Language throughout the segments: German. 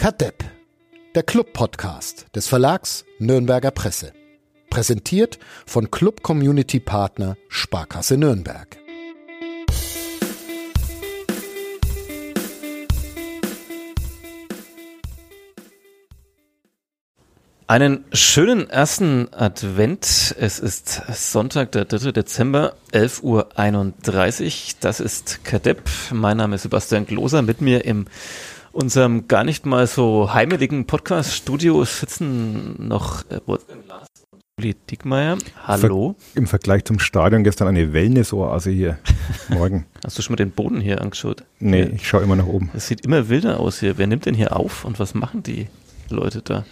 Kadepp, der Club-Podcast des Verlags Nürnberger Presse. Präsentiert von Club Community Partner Sparkasse Nürnberg. Einen schönen ersten Advent. Es ist Sonntag, der 3. Dezember, 11.31 Uhr. Das ist Kadepp. Mein Name ist Sebastian Gloser. Mit mir im unserem gar nicht mal so heimeligen Podcast-Studio sitzen noch äh, Wolfgang Lars und Uli Dickmeier. Hallo. Im Vergleich zum Stadion gestern eine Wellness-Oase hier. Morgen. Hast du schon mal den Boden hier angeschaut? Nee, ich schaue immer nach oben. Es sieht immer wilder aus hier. Wer nimmt denn hier auf und was machen die Leute da?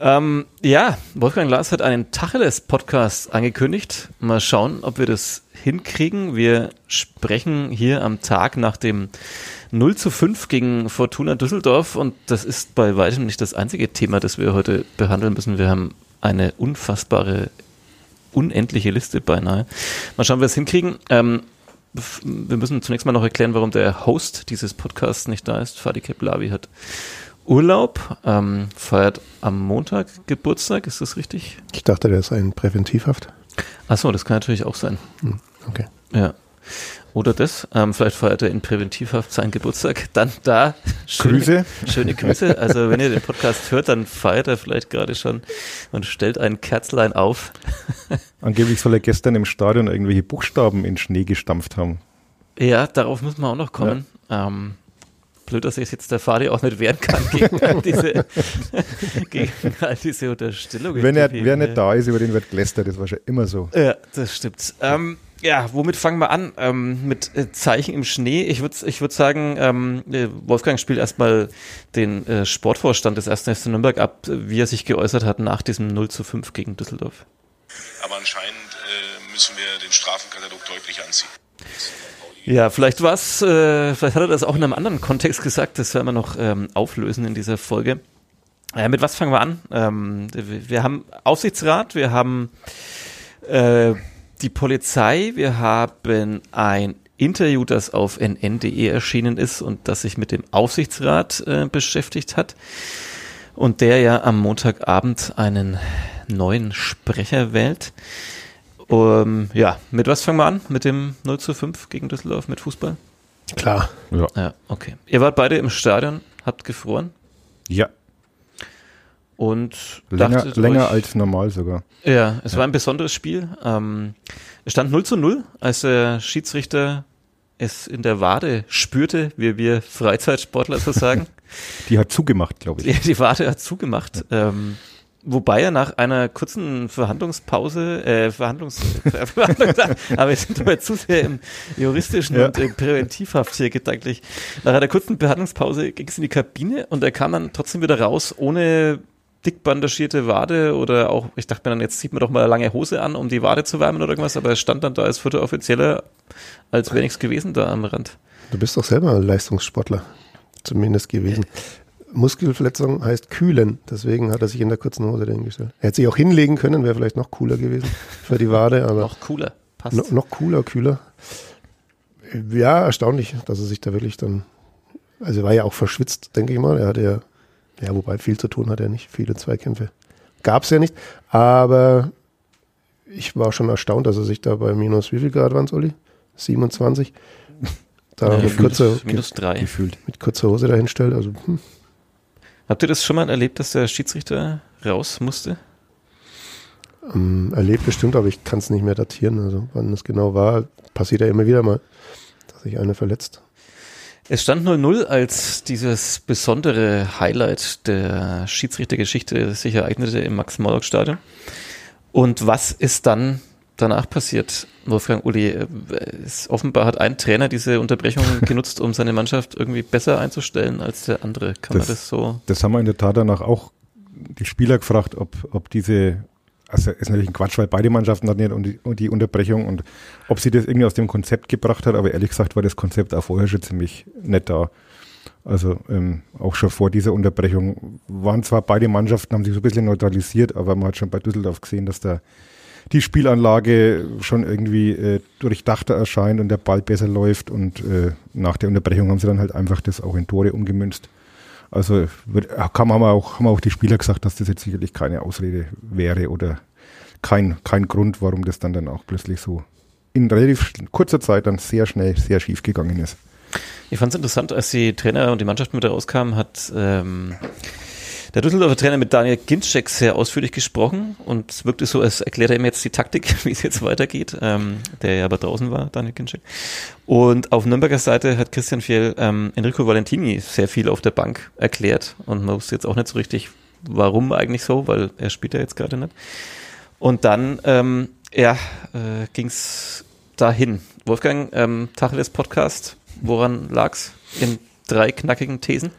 Ähm, ja, Wolfgang Lars hat einen Tacheles-Podcast angekündigt. Mal schauen, ob wir das hinkriegen. Wir sprechen hier am Tag nach dem 0 zu 5 gegen Fortuna Düsseldorf und das ist bei weitem nicht das einzige Thema, das wir heute behandeln müssen. Wir haben eine unfassbare, unendliche Liste beinahe. Mal schauen, wie wir es hinkriegen. Ähm, wir müssen zunächst mal noch erklären, warum der Host dieses Podcasts nicht da ist. Fadi Keplavi hat Urlaub, ähm, feiert am Montag Geburtstag, ist das richtig? Ich dachte, der ist ein Präventivhaft. Achso, das kann natürlich auch sein. Hm, okay. Ja. Oder das, ähm, vielleicht feiert er in Präventivhaft seinen Geburtstag. Dann da schöne Grüße. Schöne Grüße. Also wenn ihr den Podcast hört, dann feiert er vielleicht gerade schon und stellt ein Kerzlein auf. Angeblich soll er gestern im Stadion irgendwelche Buchstaben in Schnee gestampft haben. Ja, darauf müssen wir auch noch kommen. Ja. Ähm, blöd, dass ich jetzt der Fadi auch nicht wehren kann gegen all diese, gegen all diese Unterstellungen. Wenn er, wer nicht da ist, über den wird gelästert, das war schon immer so. Ja, das stimmt. Ähm, ja, womit fangen wir an? Ähm, mit äh, Zeichen im Schnee. Ich würde ich würd sagen, ähm, äh, Wolfgang spielt erstmal den äh, Sportvorstand des 1. FC Nürnberg ab, wie er sich geäußert hat nach diesem 0 zu 5 gegen Düsseldorf. Aber anscheinend äh, müssen wir den Strafenkatalog deutlich anziehen. Ja, vielleicht was, äh, vielleicht hat er das auch in einem anderen Kontext gesagt, das werden wir noch ähm, auflösen in dieser Folge. Äh, mit was fangen wir an? Ähm, wir haben Aufsichtsrat, wir haben äh, die Polizei, wir haben ein Interview, das auf nn.de erschienen ist und das sich mit dem Aufsichtsrat äh, beschäftigt hat und der ja am Montagabend einen neuen Sprecher wählt. Um, ja, mit was fangen wir an? Mit dem 0 zu 5 gegen Düsseldorf mit Fußball? Klar. Ja. ja, okay. Ihr wart beide im Stadion, habt gefroren? Ja. Und länger, länger euch, als normal sogar. Ja, es ja. war ein besonderes Spiel. Ähm, es stand 0 zu 0, als der Schiedsrichter es in der Wade spürte, wie wir Freizeitsportler so sagen. die hat zugemacht, glaube ich. Die, die Wade hat zugemacht. Ja. Ähm, Wobei er nach einer kurzen Verhandlungspause, äh, Verhandlungs, Verhandlungs aber wir sind dabei zu sehr im juristischen ja. und im Präventivhaft hier gedanklich. Nach einer kurzen Behandlungspause ging es in die Kabine und er kam dann trotzdem wieder raus, ohne dick bandagierte Wade oder auch, ich dachte mir dann, jetzt zieht man doch mal eine lange Hose an, um die Wade zu wärmen oder irgendwas, aber er stand dann da als vierter Offizieller, als wäre nichts gewesen da am Rand. Du bist doch selber Leistungssportler, zumindest gewesen. Muskelverletzung heißt kühlen. Deswegen hat er sich in der kurzen Hose dahingestellt. Er hätte sich auch hinlegen können, wäre vielleicht noch cooler gewesen für die Wade. Aber noch cooler, passt. No, noch cooler, kühler. Ja, erstaunlich, dass er sich da wirklich dann, also er war ja auch verschwitzt, denke ich mal. Er hatte ja, ja, wobei viel zu tun hat er nicht, viele Zweikämpfe gab es ja nicht. Aber ich war schon erstaunt, dass er sich da bei minus wie viel Grad waren, Olli? 27. Da ja, mit, kurzer, minus drei. Gefühlt. mit kurzer Hose dahinstellt. Also, hm. Habt ihr das schon mal erlebt, dass der Schiedsrichter raus musste? Ähm, erlebt bestimmt, aber ich kann es nicht mehr datieren. Also wann es genau war, passiert ja immer wieder mal, dass sich einer verletzt. Es stand 0-0 als dieses besondere Highlight der Schiedsrichtergeschichte sich ereignete im Max-Morlock-Stadion. Und was ist dann danach passiert? Wolfgang Uli, äh, offenbar hat ein Trainer diese Unterbrechung genutzt, um seine Mannschaft irgendwie besser einzustellen als der andere. Kann das, man das so? Das haben wir in der Tat danach auch die Spieler gefragt, ob, ob diese, also ist natürlich ein Quatsch, weil beide Mannschaften hatten ja die, die Unterbrechung und ob sie das irgendwie aus dem Konzept gebracht hat, aber ehrlich gesagt war das Konzept auch vorher schon ziemlich nett da. Also ähm, auch schon vor dieser Unterbrechung waren zwar beide Mannschaften, haben sich so ein bisschen neutralisiert, aber man hat schon bei Düsseldorf gesehen, dass da die Spielanlage schon irgendwie äh, durchdachter erscheint und der Ball besser läuft und äh, nach der Unterbrechung haben sie dann halt einfach das auch in Tore umgemünzt. Also wird, kann, haben, wir auch, haben auch die Spieler gesagt, dass das jetzt sicherlich keine Ausrede wäre oder kein, kein Grund, warum das dann, dann auch plötzlich so in relativ kurzer Zeit dann sehr schnell, sehr schief gegangen ist. Ich fand es interessant, als die Trainer und die Mannschaft mit rauskamen, hat ähm, der Düsseldorfer Trainer mit Daniel Ginczek sehr ausführlich gesprochen und es wirkte so, als erklärt er ihm jetzt die Taktik, wie es jetzt weitergeht, ähm, der ja aber draußen war, Daniel Ginczek. Und auf Nürnberger Seite hat Christian Fjell ähm, Enrico Valentini sehr viel auf der Bank erklärt und man wusste jetzt auch nicht so richtig, warum eigentlich so, weil er spielt ja jetzt gerade nicht. Und dann, ähm, ja, äh, ging es dahin. Wolfgang, ähm, Tacheles Podcast, woran lag's in drei knackigen Thesen?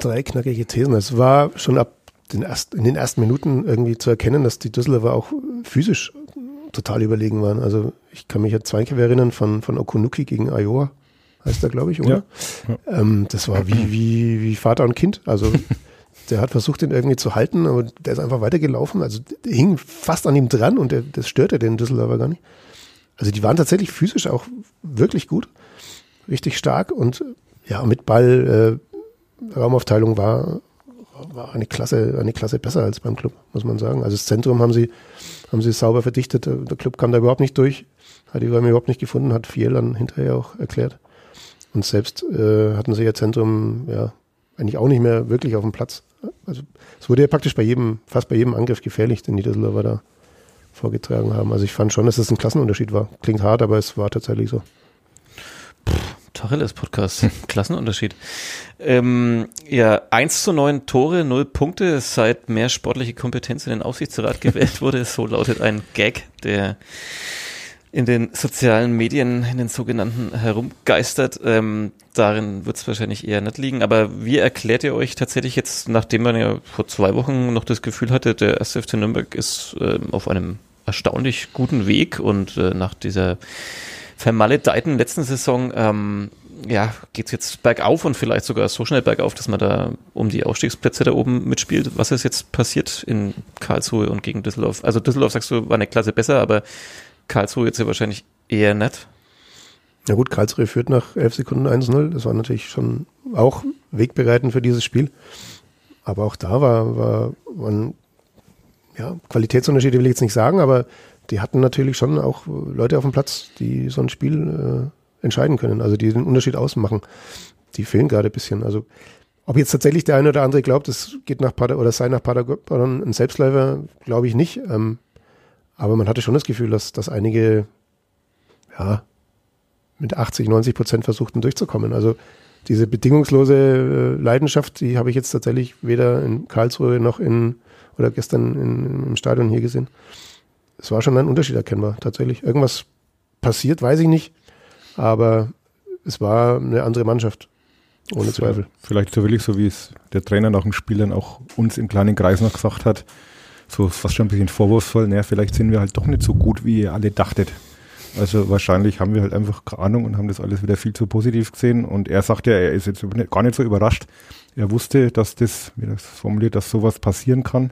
Drei knackige Thesen. Es war schon ab den ersten, in den ersten Minuten irgendwie zu erkennen, dass die Düsseldorfer auch physisch total überlegen waren. Also ich kann mich an Zweikämpfe erinnern von, von Okunuki gegen Iowa, heißt er, glaube ich, oder? Ja. Ja. Ähm, das war wie, wie, wie Vater und Kind. Also der hat versucht, den irgendwie zu halten, aber der ist einfach weitergelaufen. Also der hing fast an ihm dran und der, das störte den Düsseldorfer gar nicht. Also die waren tatsächlich physisch auch wirklich gut, richtig stark und ja, mit Ball äh, Raumaufteilung war, war eine Klasse, eine Klasse besser als beim Club, muss man sagen. Also das Zentrum haben sie, haben sie sauber verdichtet. Der Club kam da überhaupt nicht durch, hat die Räume überhaupt nicht gefunden, hat viel dann hinterher auch erklärt. Und selbst äh, hatten sie ihr Zentrum ja eigentlich auch nicht mehr wirklich auf dem Platz. Also es wurde ja praktisch bei jedem, fast bei jedem Angriff gefährlich, den die Düsseldorfer da vorgetragen haben. Also ich fand schon, dass das ein Klassenunterschied war. Klingt hart, aber es war tatsächlich so. Tacheles-Podcast. Klassenunterschied. Ähm, ja, 1 zu 9 Tore, 0 Punkte, seit mehr sportliche Kompetenz in den Aufsichtsrat gewählt wurde. So lautet ein Gag, der in den sozialen Medien, in den sogenannten herumgeistert. Ähm, darin wird es wahrscheinlich eher nicht liegen. Aber wie erklärt ihr euch tatsächlich jetzt, nachdem man ja vor zwei Wochen noch das Gefühl hatte, der erste FC Nürnberg ist äh, auf einem erstaunlich guten Weg und äh, nach dieser vermaledeiten letzten Saison, ähm, ja, geht's jetzt bergauf und vielleicht sogar so schnell bergauf, dass man da um die Aufstiegsplätze da oben mitspielt. Was ist jetzt passiert in Karlsruhe und gegen Düsseldorf? Also Düsseldorf sagst du, war eine Klasse besser, aber Karlsruhe jetzt ja wahrscheinlich eher nett. Ja gut, Karlsruhe führt nach 11 Sekunden 1-0. Das war natürlich schon auch wegbereitend für dieses Spiel. Aber auch da war, war, waren ja, Qualitätsunterschiede will ich jetzt nicht sagen, aber die hatten natürlich schon auch Leute auf dem Platz, die so ein Spiel äh, entscheiden können, also die den Unterschied ausmachen. Die fehlen gerade ein bisschen. Also ob jetzt tatsächlich der eine oder andere glaubt, es geht nach Pader oder sei nach Paderborn ein Selbstläufer, glaube ich nicht. Ähm, aber man hatte schon das Gefühl, dass, dass einige ja, mit 80, 90 Prozent versuchten durchzukommen. Also diese bedingungslose äh, Leidenschaft, die habe ich jetzt tatsächlich weder in Karlsruhe noch in oder gestern in, im Stadion hier gesehen es war schon ein Unterschied erkennbar, tatsächlich. Irgendwas passiert, weiß ich nicht, aber es war eine andere Mannschaft, ohne Zweifel. Vielleicht so willig, so wie es der Trainer nach dem Spiel dann auch uns im kleinen Kreis noch gesagt hat, so fast schon ein bisschen vorwurfsvoll, naja, vielleicht sind wir halt doch nicht so gut, wie ihr alle dachtet. Also wahrscheinlich haben wir halt einfach keine Ahnung und haben das alles wieder viel zu positiv gesehen. Und er sagte, er ist jetzt gar nicht so überrascht. Er wusste, dass das, wie das formuliert, dass sowas passieren kann.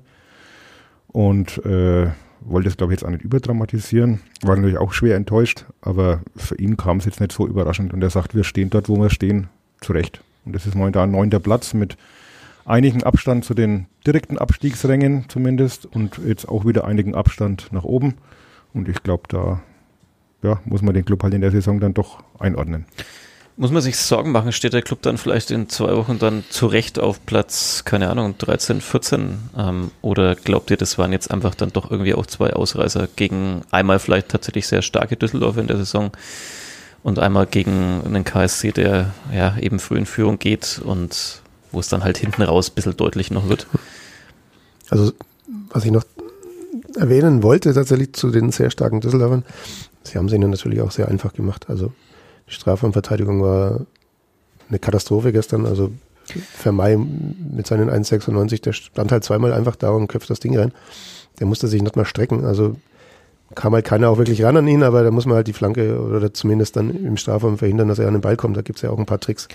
Und äh, wollte es, glaube ich, jetzt auch nicht überdramatisieren. War natürlich auch schwer enttäuscht, aber für ihn kam es jetzt nicht so überraschend. Und er sagt, wir stehen dort, wo wir stehen, zurecht. Und das ist momentan neunter Platz mit einigen Abstand zu den direkten Abstiegsrängen zumindest und jetzt auch wieder einigen Abstand nach oben. Und ich glaube, da ja, muss man den Club halt in der Saison dann doch einordnen. Muss man sich Sorgen machen, steht der Club dann vielleicht in zwei Wochen dann zurecht auf Platz, keine Ahnung, 13, 14? Ähm, oder glaubt ihr, das waren jetzt einfach dann doch irgendwie auch zwei Ausreißer gegen einmal vielleicht tatsächlich sehr starke Düsseldorfer in der Saison und einmal gegen einen KSC, der ja eben früh in Führung geht und wo es dann halt hinten raus ein bisschen deutlich noch wird? Also, was ich noch erwähnen wollte, tatsächlich zu den sehr starken Düsseldorfern, sie haben es ihnen natürlich auch sehr einfach gemacht. Also, die Strafraumverteidigung war eine Katastrophe gestern. Also Vermei mit seinen 1,96, der stand halt zweimal einfach da und köpft das Ding rein. Der musste sich nicht mal strecken. Also kam halt keiner auch wirklich ran an ihn, aber da muss man halt die Flanke oder zumindest dann im Strafraum verhindern, dass er an den Ball kommt. Da gibt's ja auch ein paar Tricks.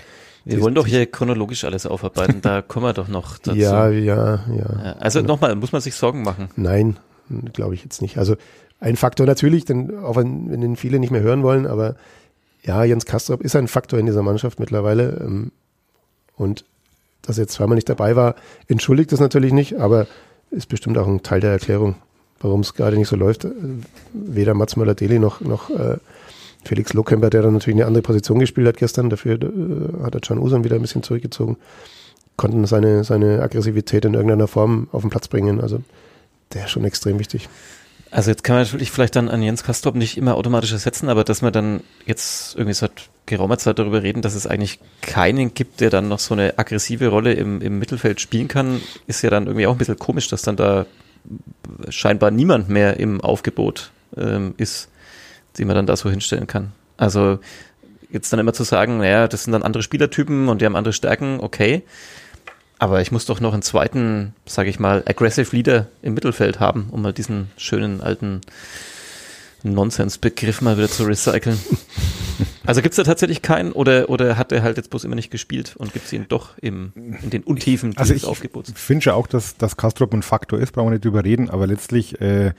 Wir wollen doch hier chronologisch alles aufarbeiten, da kommen wir doch noch dazu. Ja, ja, ja. Also ja. nochmal, muss man sich Sorgen machen? Nein, glaube ich jetzt nicht. Also ein Faktor natürlich, denn auch wenn, wenn den viele nicht mehr hören wollen, aber ja, Jens Kastrop ist ein Faktor in dieser Mannschaft mittlerweile. Ähm, und dass er jetzt zweimal nicht dabei war, entschuldigt das natürlich nicht, aber ist bestimmt auch ein Teil der Erklärung, warum es gerade nicht so läuft. Äh, Weder Mats Möller-Deli noch, noch äh, Felix Lohkemper, der dann natürlich eine andere Position gespielt hat gestern, dafür äh, hat er Can Usan wieder ein bisschen zurückgezogen, konnten seine, seine Aggressivität in irgendeiner Form auf den Platz bringen. Also der ist schon extrem wichtig. Also jetzt kann man natürlich vielleicht dann an Jens Kastrop nicht immer automatisch ersetzen, aber dass man dann jetzt irgendwie seit geraumer Zeit darüber reden, dass es eigentlich keinen gibt, der dann noch so eine aggressive Rolle im, im Mittelfeld spielen kann, ist ja dann irgendwie auch ein bisschen komisch, dass dann da scheinbar niemand mehr im Aufgebot ähm, ist, den man dann da so hinstellen kann. Also jetzt dann immer zu sagen, naja, das sind dann andere Spielertypen und die haben andere Stärken, okay. Aber ich muss doch noch einen zweiten, sage ich mal, aggressive Leader im Mittelfeld haben, um mal diesen schönen alten Nonsens-Begriff mal wieder zu recyceln. also gibt es da tatsächlich keinen oder, oder hat er halt jetzt bloß immer nicht gespielt und gibt es ihn doch im, in den Untiefen dieses also ich Aufgebots? Ich finde ja auch, dass, dass Kastrop ein Faktor ist, brauchen wir nicht drüber reden, aber letztlich äh,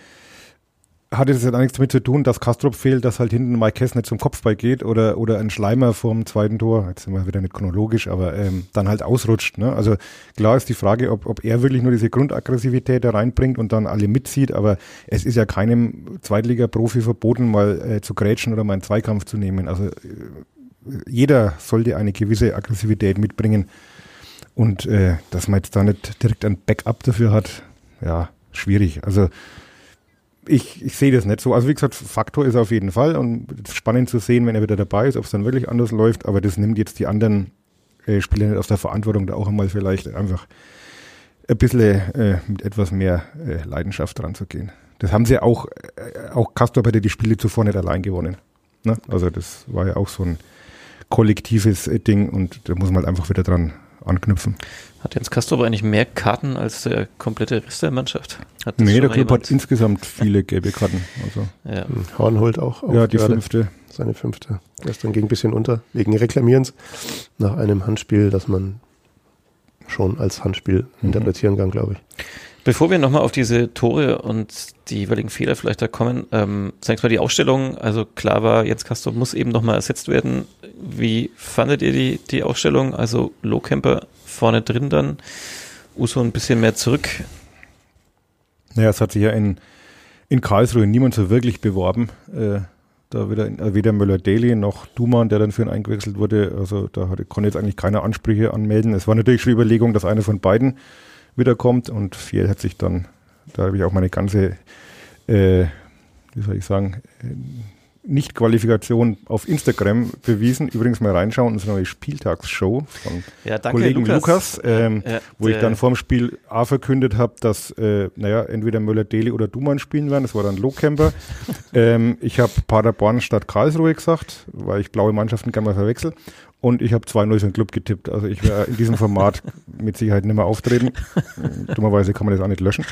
hatte das ja nichts damit zu tun, dass Kastrop fehlt, dass halt hinten Mike Hess nicht zum Kopfball geht oder, oder ein Schleimer vorm zweiten Tor, jetzt sind wir wieder nicht chronologisch, aber ähm, dann halt ausrutscht. Ne? Also klar ist die Frage, ob, ob er wirklich nur diese Grundaggressivität da reinbringt und dann alle mitzieht, aber es ist ja keinem Zweitliga-Profi verboten, mal äh, zu grätschen oder mal einen Zweikampf zu nehmen. Also äh, jeder sollte eine gewisse Aggressivität mitbringen und äh, dass man jetzt da nicht direkt ein Backup dafür hat, ja, schwierig. Also ich, ich sehe das nicht so. Also wie gesagt, Faktor ist auf jeden Fall und spannend zu sehen, wenn er wieder dabei ist, ob es dann wirklich anders läuft, aber das nimmt jetzt die anderen äh, Spieler nicht aus der Verantwortung, da auch einmal vielleicht einfach ein bisschen äh, mit etwas mehr äh, Leidenschaft dran zu gehen. Das haben sie auch, äh, auch Castor hätte die Spiele zuvor nicht allein gewonnen. Ne? Also das war ja auch so ein kollektives Ding und da muss man halt einfach wieder dran anknüpfen. Hat Jens Kastrop eigentlich mehr Karten als der komplette Rest der Mannschaft? Hat nee, der Club hat insgesamt viele gelbe Karten. Also. Ja. Horn holt auch auf ja, die fünfte. Seine fünfte. Gestern ging ein bisschen unter, wegen Reklamierens nach einem Handspiel, das man schon als Handspiel mhm. interpretieren kann, glaube ich. Bevor wir nochmal auf diese Tore und die jeweiligen Fehler vielleicht da kommen, ähm, zunächst mal die Ausstellung. Also klar war, Jens Kastrop muss eben nochmal ersetzt werden. Wie fandet ihr die, die Ausstellung? Also Lohkemper vorne drin dann. Uso ein bisschen mehr zurück. Naja, es hat sich ja in, in Karlsruhe niemand so wirklich beworben. Äh, da weder, weder Möller-Daly noch Duman, der dann für ihn eingewechselt wurde. Also da hatte, konnte jetzt eigentlich keine Ansprüche anmelden. Es war natürlich schon die Überlegung, dass einer von beiden wiederkommt und Fiel hat sich dann, da habe ich auch meine ganze, äh, wie soll ich sagen, nicht-Qualifikation auf Instagram bewiesen. Übrigens mal reinschauen, unsere neue Spieltagsshow von ja, danke, Kollegen Lukas, Lukas ähm, ja, wo ich dann vorm Spiel A verkündet habe, dass, äh, naja, entweder Möller-Deli oder Dumann spielen werden. Das war dann Lohkemper. ähm, ich habe Paderborn statt Karlsruhe gesagt, weil ich blaue Mannschaften gerne mal verwechsel. Und ich habe 2-0 für den Club getippt. Also ich werde in diesem Format mit Sicherheit nicht mehr auftreten. Dummerweise kann man das auch nicht löschen.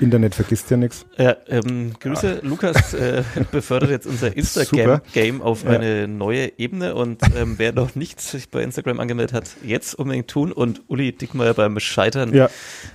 Internet vergisst ja nichts. Ja, ähm, Grüße, ah. Lukas äh, befördert jetzt unser Instagram-Game auf ja. eine neue Ebene und ähm, wer noch nicht sich bei Instagram angemeldet hat, jetzt unbedingt tun und Uli Dickmeyer beim Scheitern ja.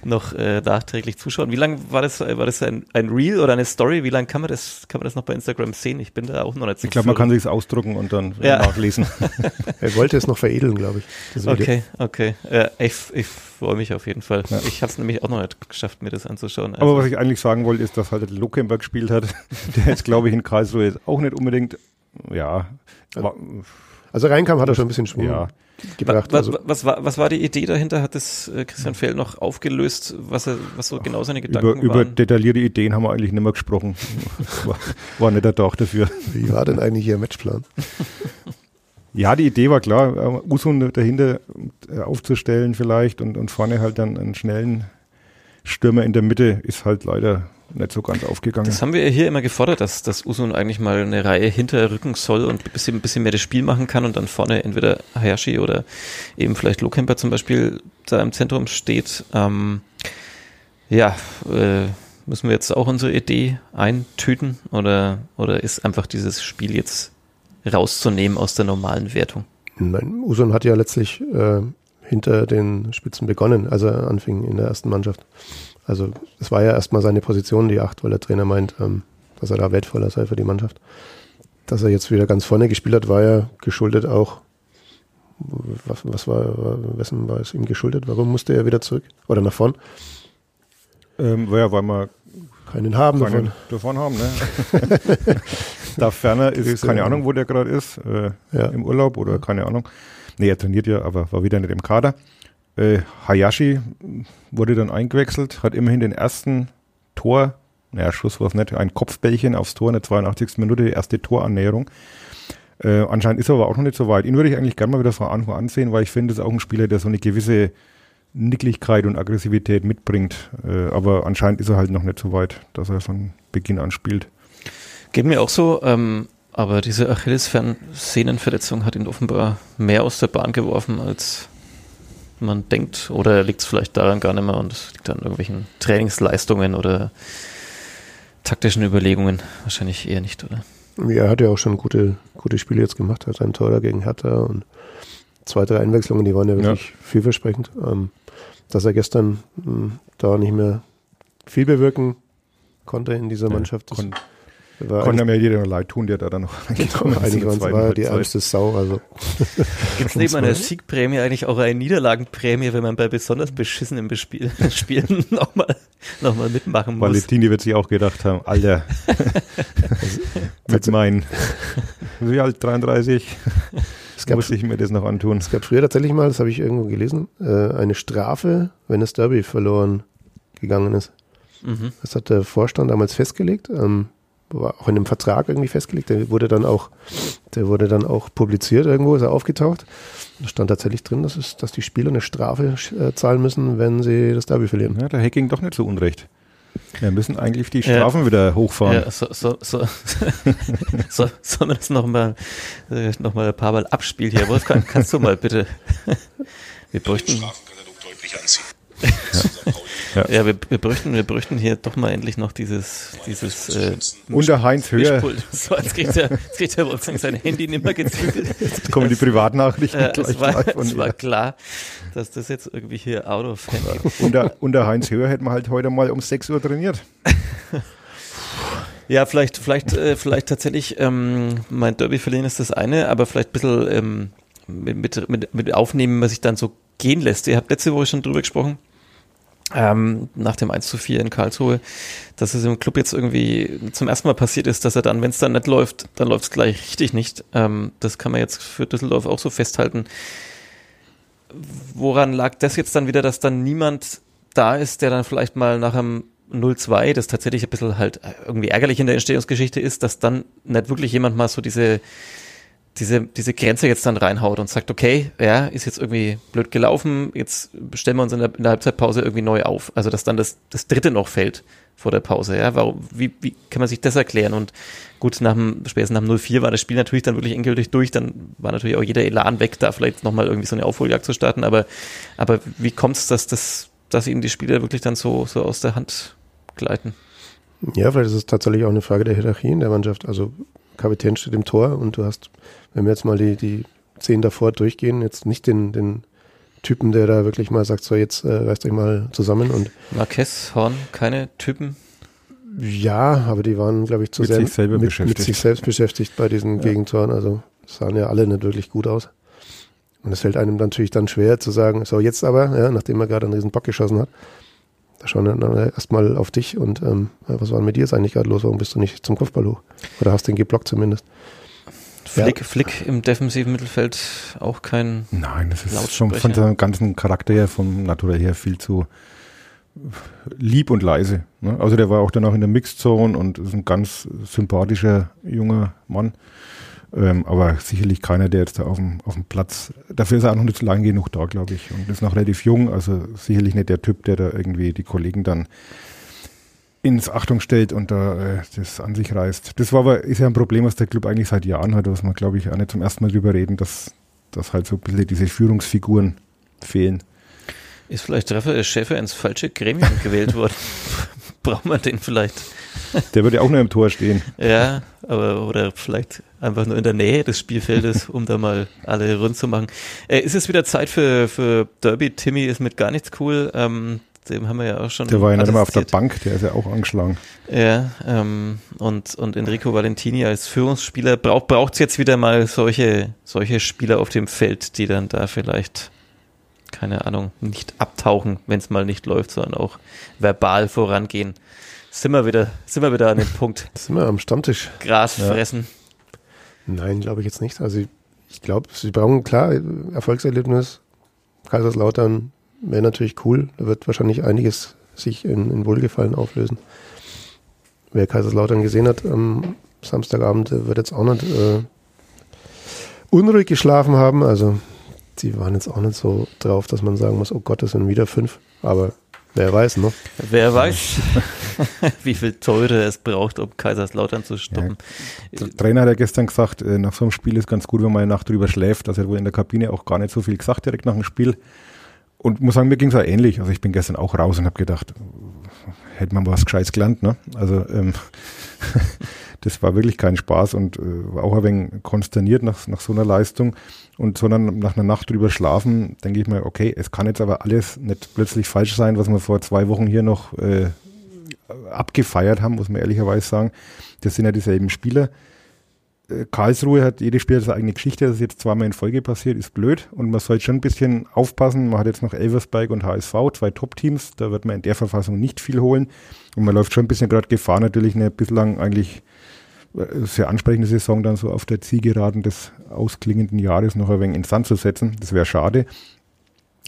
noch äh, nachträglich zuschauen. Wie lange war das, war das ein, ein Reel oder eine Story? Wie lange kann man das, kann man das noch bei Instagram sehen? Ich bin da auch noch nicht so Ich glaube, man kann sich ausdrucken und dann ja. nachlesen. er wollte es noch veredeln, glaube ich. Okay, okay. Ja, ich, ich freue mich auf jeden Fall. Ja. Ich habe es nämlich auch noch nicht geschafft, mir das anzuschauen. Also Aber was ich eigentlich sagen wollte, ist, dass halt Lukenberg gespielt hat, der jetzt, glaube ich, in Karlsruhe jetzt auch nicht unbedingt, ja. War, also reinkam, hat er schon ein bisschen Schwung. Ja. Gebracht, was, also. was, war, was war die Idee dahinter? Hat das äh, Christian Fell noch aufgelöst, was, er, was so genau seine Gedanken über, waren? Über detaillierte Ideen haben wir eigentlich nicht mehr gesprochen. war, war nicht der Tag dafür. Wie war denn eigentlich Ihr Matchplan? Ja, die Idee war klar, äh, Usun dahinter äh, aufzustellen vielleicht und, und vorne halt dann einen schnellen Stürmer in der Mitte ist halt leider nicht so ganz aufgegangen. Das haben wir hier immer gefordert, dass, dass Usun eigentlich mal eine Reihe hinterrücken soll und ein bisschen, ein bisschen mehr das Spiel machen kann und dann vorne entweder Hayashi oder eben vielleicht Lohkemper zum Beispiel da im Zentrum steht. Ähm, ja, äh, müssen wir jetzt auch unsere Idee eintüten oder, oder ist einfach dieses Spiel jetzt rauszunehmen aus der normalen Wertung. Nein, Usun hat ja letztlich äh, hinter den Spitzen begonnen, als er anfing in der ersten Mannschaft. Also es war ja erstmal seine Position, die Acht, weil der Trainer meint, ähm, dass er da wertvoller sei für die Mannschaft. Dass er jetzt wieder ganz vorne gespielt hat, war ja geschuldet auch, was, was war, wessen war es ihm geschuldet? Warum musste er wieder zurück? Oder nach vorn? Ähm, ja, weil wir Keinen haben keinen davon. davon haben, ne? da ferner ist, keine Ahnung, wo der gerade ist, äh, Ja. im Urlaub oder keine Ahnung. Nee, er trainiert ja, aber war wieder nicht im Kader. Äh, Hayashi wurde dann eingewechselt, hat immerhin den ersten Tor, naja, Schuss war es nicht, ein Kopfbällchen aufs Tor in der 82. Minute, die erste Torannäherung. Äh, anscheinend ist er aber auch noch nicht so weit. Ihn würde ich eigentlich gerne mal wieder von Anfang an sehen, weil ich finde, das ist auch ein Spieler, der so eine gewisse Nicklichkeit und Aggressivität mitbringt. Äh, aber anscheinend ist er halt noch nicht so weit, dass er von Beginn an spielt. Geht mir auch so, ähm, aber diese Achillessehnenverletzung hat ihn offenbar mehr aus der Bahn geworfen, als man denkt. Oder liegt es vielleicht daran gar nicht mehr und es liegt an irgendwelchen Trainingsleistungen oder taktischen Überlegungen? Wahrscheinlich eher nicht, oder? Ja, er hat ja auch schon gute, gute Spiele jetzt gemacht, hat ein Tor da gegen Hertha und zwei, drei Einwechslungen, die waren ja wirklich vielversprechend. Ähm, dass er gestern mh, da nicht mehr viel bewirken konnte in dieser Mannschaft, war konnte mir jeder noch leid tun, der da dann noch reingekommen ist in einige waren war die ärmste Sau. Also Gibt es neben einer Siegprämie eigentlich auch eine Niederlagenprämie, wenn man bei besonders beschissenen Bespiel Spielen nochmal noch mal mitmachen muss? Valentini wird sich auch gedacht haben, Alter, mit meinen, wie alt, 33, es gab, muss ich mir das noch antun. es gab früher tatsächlich mal, das habe ich irgendwo gelesen, äh, eine Strafe, wenn das Derby verloren gegangen ist. Mhm. Das hat der Vorstand damals festgelegt, ähm, war auch in einem Vertrag irgendwie festgelegt. Der wurde dann auch, der wurde dann auch publiziert irgendwo, ist er aufgetaucht. Da stand tatsächlich drin, dass, es, dass die Spieler eine Strafe äh, zahlen müssen, wenn sie das Derby verlieren. Ja, der Hacking doch nicht so unrecht. Wir müssen eigentlich die Ja. Strafen wieder hochfahren. Ja, so, so, so, so, sollen wir das nochmal äh, noch mal ein paar Mal abspielen hier? Wolfgang, kannst du mal bitte? Wir Den bräuchten, Strafenkatalog deutlich anziehen. Pauli. ja, wir, wir bräuchten, wir bräuchten hier doch mal endlich noch dieses, dieses äh, Und der Heinz Höher. So, jetzt kriegt der, jetzt kriegt der Wolfgang sein Handy nicht mehr gezügelt. jetzt kommen die Privatnachrichten Äh, gleich es war, es war klar, dass das jetzt irgendwie hier out of hand geht. Und der, und der Heinz Höher hätte man halt heute mal um 6 Uhr trainiert. Ja, vielleicht, vielleicht, äh, vielleicht tatsächlich, ähm, mein Derby verlieren ist das eine, aber vielleicht ein bisschen ähm, mit, mit, mit, mit aufnehmen, was sich dann so gehen lässt. Ihr habt letzte Woche schon drüber gesprochen, ähm, nach dem 1 zu 4 in Karlsruhe, dass es im Club jetzt irgendwie zum ersten Mal passiert ist, dass er dann, wenn es dann nicht läuft, dann läuft es gleich richtig nicht. Ähm, das kann man jetzt für Düsseldorf auch so festhalten. Woran lag das jetzt dann wieder, dass dann niemand da ist, der dann vielleicht mal nach einem 0-2, das tatsächlich ein bisschen halt irgendwie ärgerlich in der Entstehungsgeschichte ist, dass dann nicht wirklich jemand mal so diese, diese, diese Grenze jetzt dann reinhaut und sagt, okay, ja, ist jetzt irgendwie blöd gelaufen, jetzt stellen wir uns in der, in der Halbzeitpause irgendwie neu auf. Also, dass dann das, das dritte noch fällt vor der Pause, ja. Warum, wie, wie kann man sich das erklären? Und gut, nach dem, spätestens nach dem 0-4 war das Spiel natürlich dann wirklich endgültig durch, dann war natürlich auch jeder Elan weg, da vielleicht nochmal irgendwie so eine Aufholjagd zu starten, aber, aber wie kommt es, dass das, dass ihnen die Spieler wirklich dann so, so aus der Hand gleiten? Ja, vielleicht ist es tatsächlich auch eine Frage der Hierarchie in der Mannschaft. Also Kapitän steht im Tor und du hast, wenn wir jetzt mal die, die zehn davor durchgehen, jetzt nicht den, den Typen, der da wirklich mal sagt, so jetzt äh, reißt euch mal zusammen und Marquez, Horn, keine Typen? ja, aber die waren, glaube ich, zu Mit sehr sich selber mit, mit sich selbst beschäftigt bei diesen Ja. Gegentoren. Also sahen ja alle nicht wirklich gut aus. Und es fällt einem natürlich dann schwer zu sagen, so jetzt aber, ja, nachdem er gerade einen riesen Bock geschossen hat, da schauen dann alle erstmal auf dich und ähm, ja, was war denn mit dir jetzt eigentlich gerade los? Warum bist du nicht zum Kopfball hoch? Oder hast den geblockt zumindest? Flick, Flick im defensiven Mittelfeld auch kein. Nein, das ist schon von seinem ganzen Charakter her, vom Naturell her viel zu lieb und leise. Ne? Also der war auch danach in der Mixzone und ist ein ganz sympathischer junger Mann. Ähm, aber sicherlich keiner, der jetzt da auf dem, auf dem Platz, dafür ist er auch noch nicht so lange genug da, glaube ich. Und ist noch relativ jung, also sicherlich nicht der Typ, der da irgendwie die Kollegen dann ins Achtung stellt und da äh, das an sich reißt. Das war aber, ist ja ein Problem, was der Club eigentlich seit Jahren hat, was man, glaube ich, auch nicht zum ersten Mal drüber reden, dass, dass halt so ein bisschen diese Führungsfiguren fehlen. Ist vielleicht Raphael Schäfer ins falsche Gremium gewählt worden? Braucht man den vielleicht? Der würde ja auch nur im Tor stehen. Ja, aber oder vielleicht einfach nur in der Nähe des Spielfeldes, um da mal alle rund zu machen. Äh, ist es wieder Zeit für, für Derby? Timmy ist mit gar nichts cool. Ähm, dem haben wir ja auch schon. Der war ja nicht immer auf der. Bank, der ist ja auch angeschlagen. Ja, ähm, und, und Enrico Valentini als Führungsspieler braucht braucht's jetzt wieder mal solche, solche Spieler auf dem Feld, die dann da vielleicht, keine Ahnung, nicht abtauchen, wenn es mal nicht läuft, sondern auch verbal vorangehen. Sind wir wieder, sind wir wieder an dem Punkt. Sind wir am Stammtisch? Gras Ja. fressen. Nein, glaube ich jetzt nicht. Also ich, ich glaube, sie brauchen klar Erfolgserlebnis. Kaiserslautern wäre natürlich cool. Da wird wahrscheinlich einiges sich in, in Wohlgefallen auflösen. Wer Kaiserslautern gesehen hat am Samstagabend, der wird jetzt auch nicht äh, unruhig geschlafen haben. Also die waren jetzt auch nicht so drauf, dass man sagen muss, oh Gott, das sind wieder fünf. Aber wer weiß, ne? Wer weiß, wie viel teure es braucht, um Kaiserslautern zu stoppen. Der Trainer hat ja gestern gesagt, äh, nach so einem Spiel ist ganz gut, wenn man eine Nacht drüber schläft. Also er hat wohl in der Kabine auch gar nicht so viel gesagt direkt nach dem Spiel. Und muss sagen, mir ging es auch ähnlich. Also ich bin gestern auch raus und habe gedacht, hätte man was Gescheites gelernt. Ne? Also ähm, das war wirklich kein Spaß und äh, auch ein wenig konsterniert nach, nach so einer Leistung. Und sondern nach einer Nacht drüber schlafen, denke ich mir, okay, es kann jetzt aber alles nicht plötzlich falsch sein, was wir vor zwei Wochen hier noch äh, abgefeiert haben, muss man ehrlicherweise sagen. Das sind ja dieselben Spieler. Äh, Karlsruhe hat jede Spieler seine eigene Geschichte, das ist jetzt zweimal in Folge passiert, ist blöd und man sollte schon ein bisschen aufpassen. Man hat jetzt noch Elversberg und HSV, zwei Top-Teams, da wird man in der Verfassung nicht viel holen und man läuft schon ein bisschen gerade Gefahr, natürlich eine bislang eigentlich sehr ansprechende Saison dann so auf der Zielgeraden des ausklingenden Jahres noch ein wenig ins Sand zu setzen. Das wäre schade.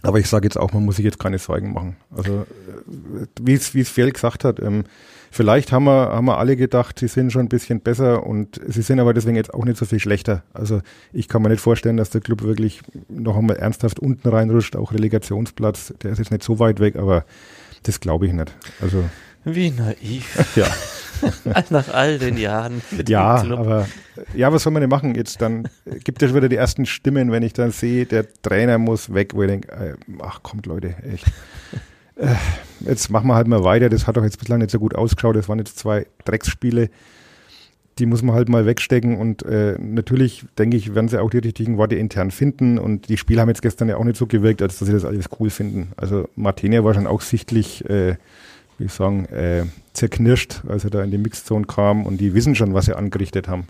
Aber ich sage jetzt auch, man muss sich jetzt keine Sorgen machen. Also äh, wie es wie es Fjell gesagt hat, ähm, vielleicht haben wir, haben wir alle gedacht, sie sind schon ein bisschen besser und sie sind aber deswegen jetzt auch nicht so viel schlechter. Also ich kann mir nicht vorstellen, dass der Club wirklich noch einmal ernsthaft unten reinrutscht, auch Relegationsplatz, der ist jetzt nicht so weit weg, aber das glaube ich nicht. Also Wie naiv. ja. Nach all den Jahren Ja, aber ja, was soll man denn machen? Jetzt dann gibt es wieder die ersten Stimmen, wenn ich dann sehe, der Trainer muss weg, wo ich denke, äh, ach kommt Leute, echt. Äh, jetzt machen wir halt mal weiter. Das hat doch jetzt bislang nicht so gut ausgeschaut. Das waren jetzt zwei Drecksspiele. Die muss man halt mal wegstecken und äh, natürlich, denke ich, werden sie auch die richtigen Worte intern finden und die Spieler haben jetzt gestern ja auch nicht so gewirkt, als dass sie das alles cool finden. Also Martinia war schon auch sichtlich, äh, wie ich sagen, äh, zerknirscht, als er da in die Mixzone kam und die wissen schon, was sie angerichtet haben.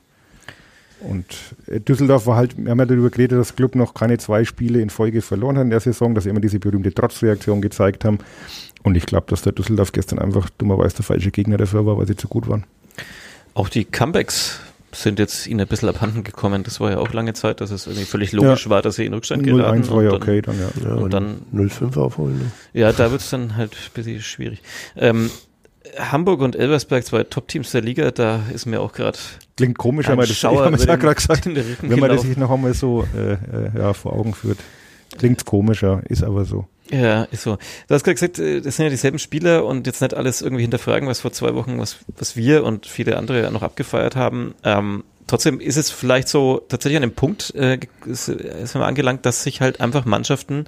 Und äh, Düsseldorf war halt, wir haben ja darüber geredet, dass Club noch keine zwei Spiele in Folge verloren hat in der Saison, dass sie immer diese berühmte Trotzreaktion gezeigt haben. Und ich glaube, dass der Düsseldorf gestern einfach dummerweise der falsche Gegner dafür war, weil sie zu gut waren. Auch die Comebacks sind jetzt ihnen ein bisschen abhanden gekommen. Das war ja auch lange Zeit, dass es irgendwie völlig logisch war, dass sie in Rückstand geraten. 0-1 war ja und dann- okay dann, ja. Ja, Und dann- 0,5 aufholen. Ne? Ja, da wird es dann halt ein bisschen schwierig. Ähm, Hamburg und Elversberg, zwei Top-Teams der Liga, da ist mir auch gerade Klingt komisch, ein wenn man das, ich Schauer habe es über ja gerade gesagt, wenn man das sich noch einmal so äh, äh, ja, vor Augen führt. Klingt komisch, ja, ist aber so. Ja, ist so. Du hast gerade gesagt, äh, das sind ja dieselben Spieler und jetzt nicht alles irgendwie hinterfragen, was vor zwei Wochen, was, was wir und viele andere noch abgefeiert haben. Ähm, trotzdem ist es vielleicht so tatsächlich an dem Punkt, äh, ist, ist man angelangt, dass sich halt einfach Mannschaften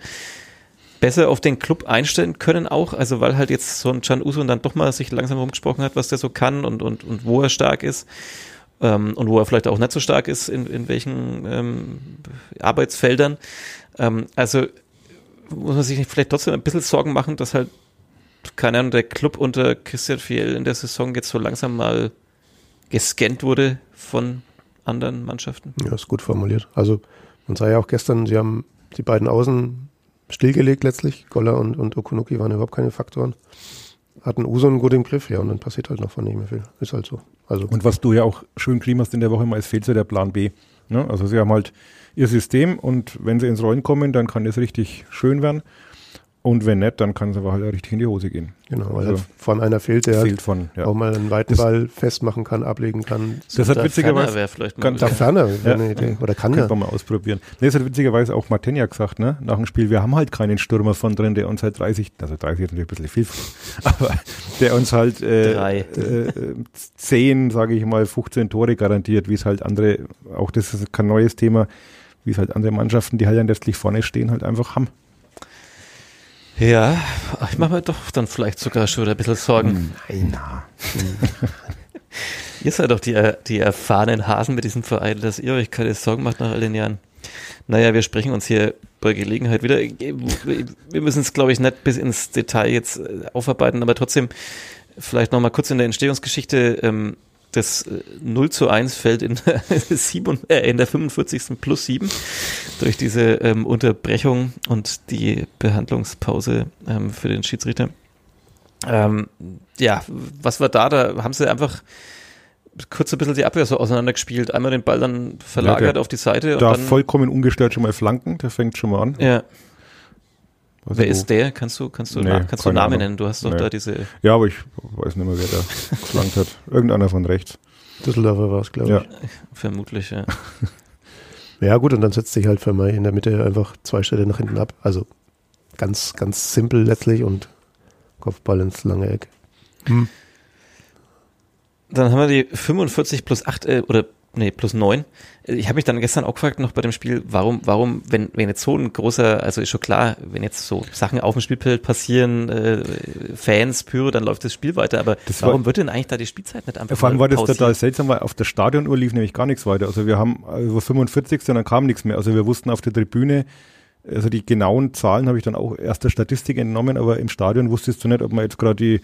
besser auf den Club einstellen können auch, also weil halt jetzt so ein Can Uso dann doch mal sich langsam rumgesprochen hat, was der so kann und, und, und wo er stark ist ähm, und wo er vielleicht auch nicht so stark ist, in, in welchen ähm, Arbeitsfeldern. Ähm, also muss man sich nicht vielleicht trotzdem ein bisschen Sorgen machen, dass halt, keine Ahnung, der Club unter Christian Fiel in der Saison jetzt so langsam mal gescannt wurde von anderen Mannschaften. Ja, ist gut formuliert. Also man sah ja auch gestern, sie haben die beiden Außen stillgelegt letztlich. Goller und, und Okunuki waren überhaupt keine Faktoren. Hatten Uso gut im Griff, ja, und dann passiert halt noch von nicht mehr viel. Ist halt so. Also Und was du ja auch schön geschrieben hast in der Woche mal, es fehlt so der Plan B. Ne? Also sie haben halt ihr System und wenn sie ins Rollen kommen, dann kann das richtig schön werden. Und wenn nicht, dann kann es aber halt auch richtig in die Hose gehen. genau, weil also halt von einer fehlt, der Fehlt von, ja. auch mal einen weiten Das- Ball festmachen kann, ablegen kann. Das hat Da witzigerweise Ferner wäre vielleicht mal ganz- Da ferner, wäre Ja. eine Idee. Oder kann. Könnte man mal ausprobieren. Nee, das hat witzigerweise auch Martenja gesagt, ne? Nach dem Spiel, wir haben halt keinen Stürmer von drin, der uns halt 30, also 30 ist natürlich ein bisschen viel, aber der uns halt äh, Drei. äh, äh, 10, sage ich mal, 15 Tore garantiert, wie es halt andere, auch das ist kein neues Thema, wie es halt andere Mannschaften, die halt dann letztlich vorne stehen, halt einfach haben. Ja, ich mache mir doch dann vielleicht sogar schon wieder ein bisschen Sorgen. Nein, na. Ihr seid doch die, die erfahrenen Hasen mit diesem Verein, dass ihr euch keine Sorgen macht nach all den Jahren. Naja, wir sprechen uns hier bei Gelegenheit wieder. Wir müssen es, glaube ich, nicht bis ins Detail jetzt äh, aufarbeiten, aber trotzdem vielleicht nochmal kurz in der Entstehungsgeschichte. Ähm, das 0 äh, zu 1 fällt in der, 7, äh, in der 45. plus 7 durch diese ähm, Unterbrechung und die Behandlungspause ähm, für den Schiedsrichter. Ähm, ja, was war da? Da haben sie einfach kurz ein bisschen die Abwehr so auseinandergespielt. Einmal den Ball dann verlagert Ja, auf die Seite. Da vollkommen ungestört schon mal flanken, der fängt schon mal an. ja. Also Wer ist der? Kannst du, kannst du, Nee, na, kannst du Namen Ahnung. nennen? Du hast doch Nee. da diese. Ja, aber ich weiß nicht mehr, wer da geflankt hat. Irgendeiner von rechts. Düsseldorfer war es, glaube Ja. ich. Vermutlich, ja. Ja gut, und dann setzt sich halt für Mai in der Mitte einfach zwei Schritte nach hinten ab. Also ganz, ganz simpel letztlich und Kopfball ins lange Eck. Dann haben wir die 45 plus 8, äh, oder nee, plus 9. Ich habe mich dann gestern auch gefragt, noch bei dem Spiel, warum, warum, wenn, wenn jetzt so ein großer, also ist schon klar, wenn jetzt so Sachen auf dem Spielfeld passieren, äh, Fans, Pyro, dann läuft das Spiel weiter, aber Das war- warum wird denn eigentlich da die Spielzeit nicht einfach Vor allem war das total seltsam, weil auf der Stadionuhr lief nämlich gar nichts weiter. Also wir haben also 45. und dann kam nichts mehr. Also wir wussten auf der Tribüne, also die genauen Zahlen habe ich dann auch erst der Statistik entnommen, aber im Stadion wusstest du nicht, ob wir jetzt gerade die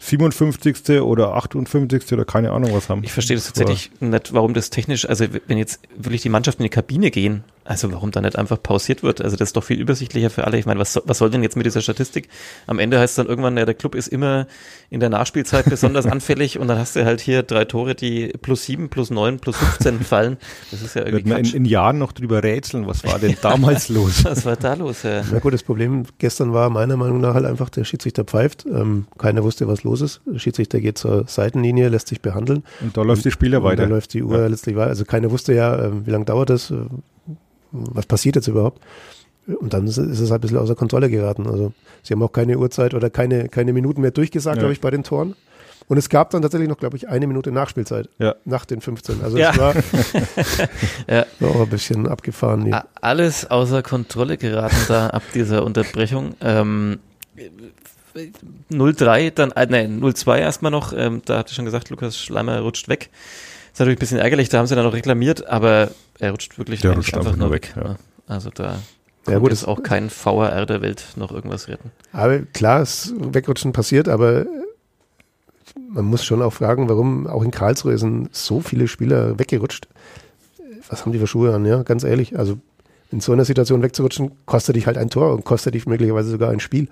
57. oder 58. oder keine Ahnung was haben. Ich verstehe das tatsächlich nicht, warum das technisch, also wenn jetzt wirklich die Mannschaften in die Kabine gehen, also warum da nicht einfach pausiert wird. Also das ist doch viel übersichtlicher für alle. Ich meine, was, soll- was soll denn jetzt mit dieser Statistik? Am Ende heißt es dann irgendwann, ja, der Club ist immer in der Nachspielzeit besonders anfällig und dann hast du halt hier drei Tore, die plus sieben, plus neun, plus 15 fallen. Das ist ja Wird irgendwie man in, in Jahren noch drüber rätseln, was war denn damals los? Was war da los? Ja. Na gut, das Problem gestern war meiner Meinung nach halt einfach, der Schiedsrichter pfeift. Ähm, keiner wusste, was los ist. Der Schiedsrichter geht zur Seitenlinie, lässt sich behandeln. Und da läuft die Spieler weiter. dann läuft die Uhr Ja. letztlich weiter. Also keiner wusste ja, ähm, wie lange dauert das, äh, was passiert jetzt überhaupt. Und dann ist es halt ein bisschen außer Kontrolle geraten. Also sie haben auch keine Uhrzeit oder keine, keine Minuten mehr durchgesagt, Ja. glaube ich, bei den Toren. Und es gab dann tatsächlich noch, glaube ich, eine Minute Nachspielzeit Ja. nach den 15. Also Ja. es war Ja. war auch ein bisschen abgefahren. Die, A- Alles außer Kontrolle geraten da ab dieser Unterbrechung. Ähm, 0-3, dann, äh, nein, 0-2 erstmal noch. Ähm, da habt ihr schon gesagt, Lukas Schleimer rutscht weg. ist natürlich ein bisschen ärgerlich, da haben sie dann noch reklamiert, aber er rutscht wirklich Der rutscht einfach nur weg. weg, ja. Also da Ja, gut, es- auch kein VAR der Welt noch irgendwas retten. Aber klar, ist Wegrutschen passiert, aber man muss schon auch fragen, warum auch in Karlsruhe sind so viele Spieler weggerutscht. Was haben die für Schuhe an, ja, ganz ehrlich. Also in so einer Situation wegzurutschen, kostet dich halt ein Tor und kostet dich möglicherweise sogar ein Spiel.